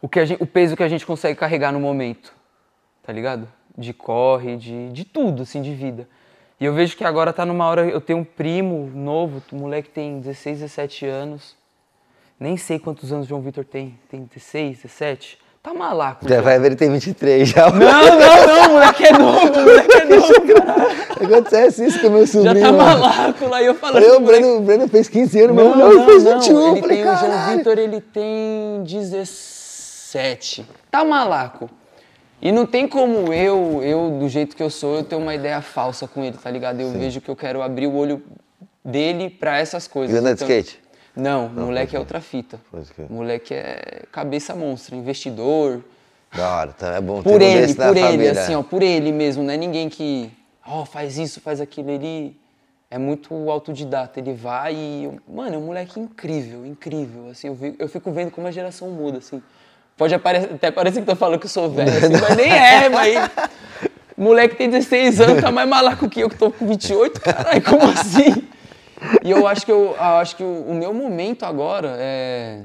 O, que gente, o peso que a gente consegue carregar no momento, tá ligado? De corre, de, de tudo, assim, de vida. E eu vejo que agora tá numa hora. Eu tenho um primo novo, o moleque tem 16, 17 anos. Nem sei quantos anos o João Vitor tem. Tem 16, 17? Tá malaco. Já vai ver, ele tem 23 já. Não, não, não, moleque é novo, moleque é novo, caralho. Acontece isso com o meu Já sobrinho. tá mano. malaco lá e eu falando. Ô, pro moleque- Breno, o Breno fez 15 anos, Não, mas não, não, fez não, 21. Ele Falei, tem, o João. Vitor, ele tem 17. Tá malaco. E não tem como eu, eu, do jeito que eu sou, eu ter uma ideia falsa com ele, tá ligado? Eu vejo que eu quero abrir o olho dele pra essas coisas. E anda de Então- skate? Não, moleque é outra fita. Moleque é cabeça monstra, investidor. Da hora, então é bom ter Por ele, por ele, família. assim, ó, por ele mesmo, não é ninguém que, ó, faz isso, faz aquilo, ele é muito autodidata, ele vai e, mano, é um moleque incrível, incrível, assim, eu, vi- eu fico vendo como a geração muda, assim. Pode apare- até parecer que tô falando que eu sou velho, assim, mas nem é, mas... Moleque tem 16 anos, tá mais malaco que eu, que tô com 28, caralho, como assim? E eu acho que, eu, acho que o, o meu momento agora é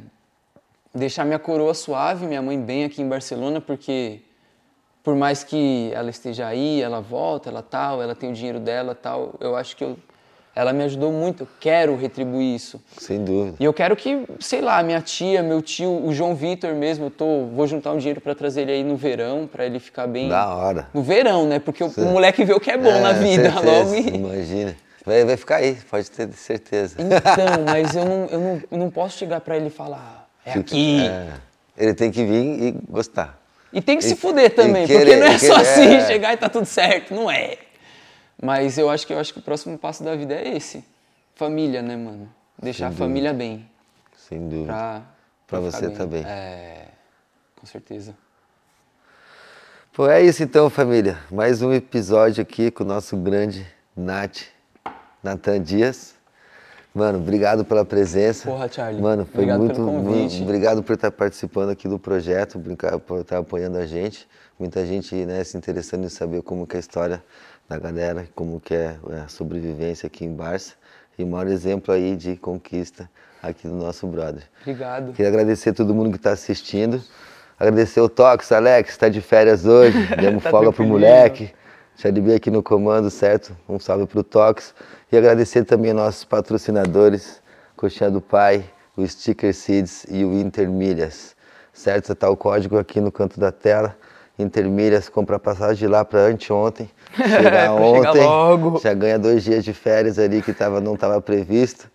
deixar minha coroa suave, minha mãe bem aqui em Barcelona, porque por mais que ela esteja aí, ela volta, ela tal, ela tem o dinheiro dela tal, eu acho que eu, ela me ajudou muito, eu quero retribuir isso. Sem dúvida. E eu quero que, sei lá, minha tia, meu tio, o João Vitor mesmo, eu tô, vou juntar um dinheiro pra trazer ele aí no verão, pra ele ficar bem... Da hora. No verão, né? Porque o, o moleque vê o que é bom na É, vida, certeza, logo e... Imagina. Vai, vai ficar aí, pode ter certeza. Então, mas eu não, eu não, eu não posso chegar pra ele e falar, é aqui. É. Ele tem que vir e gostar. E tem que se E- fuder também, e porque querer- não é só querer- assim, é. chegar e tá tudo certo, não é. Mas eu acho que eu acho que o próximo passo da vida é esse. Família, né, mano? Deixar a família bem. Sem dúvida. Pra, você bem. também. É, com certeza. Pô, é isso então, família. Mais um episódio aqui com o nosso grande Nath, Natan Dias. Mano, obrigado pela presença. Porra, Charlie. Mano, foi Obrigado muito, pelo convite. muito- Obrigado por estar participando aqui do projeto, brincar- por estar apoiando a gente. Muita gente né, se interessando em saber como que é a história da galera, como que é a sobrevivência aqui em Barça. E o maior exemplo aí de conquista aqui do nosso brother. Obrigado. Queria agradecer a todo mundo que está assistindo. Agradecer o Tox, Alex, está de férias hoje. Demos Tá folga pro moleque. Xaribi aqui no comando, certo? Um salve pro Tox. E agradecer também aos nossos patrocinadores, Coxinha do Pai, o Sticker Seeds e o Intermilhas. Certo? Tá o código aqui no canto da tela. Intermilhas, compra passagem de lá para anteontem. Chegar ontem. logo. Já ganha dois dias de férias ali que tava, não estava previsto.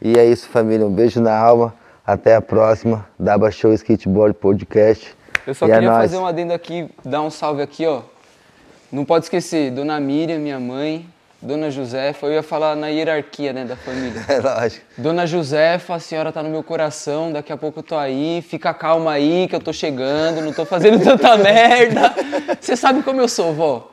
E é isso, família. Um beijo na alma. Até a próxima. Daba Show Skateboard Podcast. Eu só E é queria nóis. fazer um adendo aqui, dar um salve aqui, ó. Não pode esquecer, Dona Miriam, minha mãe, Dona Josefa, eu ia falar na hierarquia, né, da família. É lógico. Dona Josefa, a senhora tá no meu coração, daqui a pouco eu tô aí, fica calma aí que eu tô chegando, não tô fazendo tanta merda. Você sabe como eu sou, vó.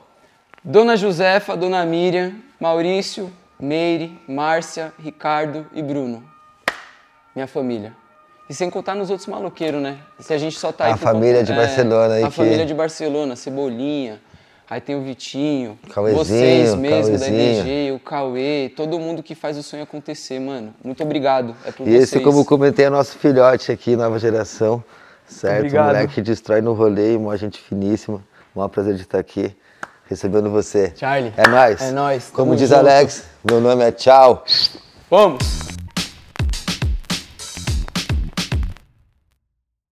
Dona Josefa, Dona Miriam, Maurício, Meire, Márcia, Ricardo e Bruno. Minha família. E sem contar nos outros maloqueiros, né? Se a gente só tá aí A família de Barcelona aí A que- família de Barcelona, Cebolinha, aí tem o Vitinho, Cauêzinho, vocês mesmo da. IDG, o Cauê, todo mundo que faz o sonho acontecer, mano. Muito obrigado. É por E vocês. esse, como eu comentei, é nosso filhote aqui, nova geração. Certo? Obrigado. Um moleque que destrói no rolê, uma gente finíssima. Um maior prazer de estar aqui. recebendo você. Charlie. É nóis. É nóis. Como diz junto. Alex, meu nome é Tchau. Vamos!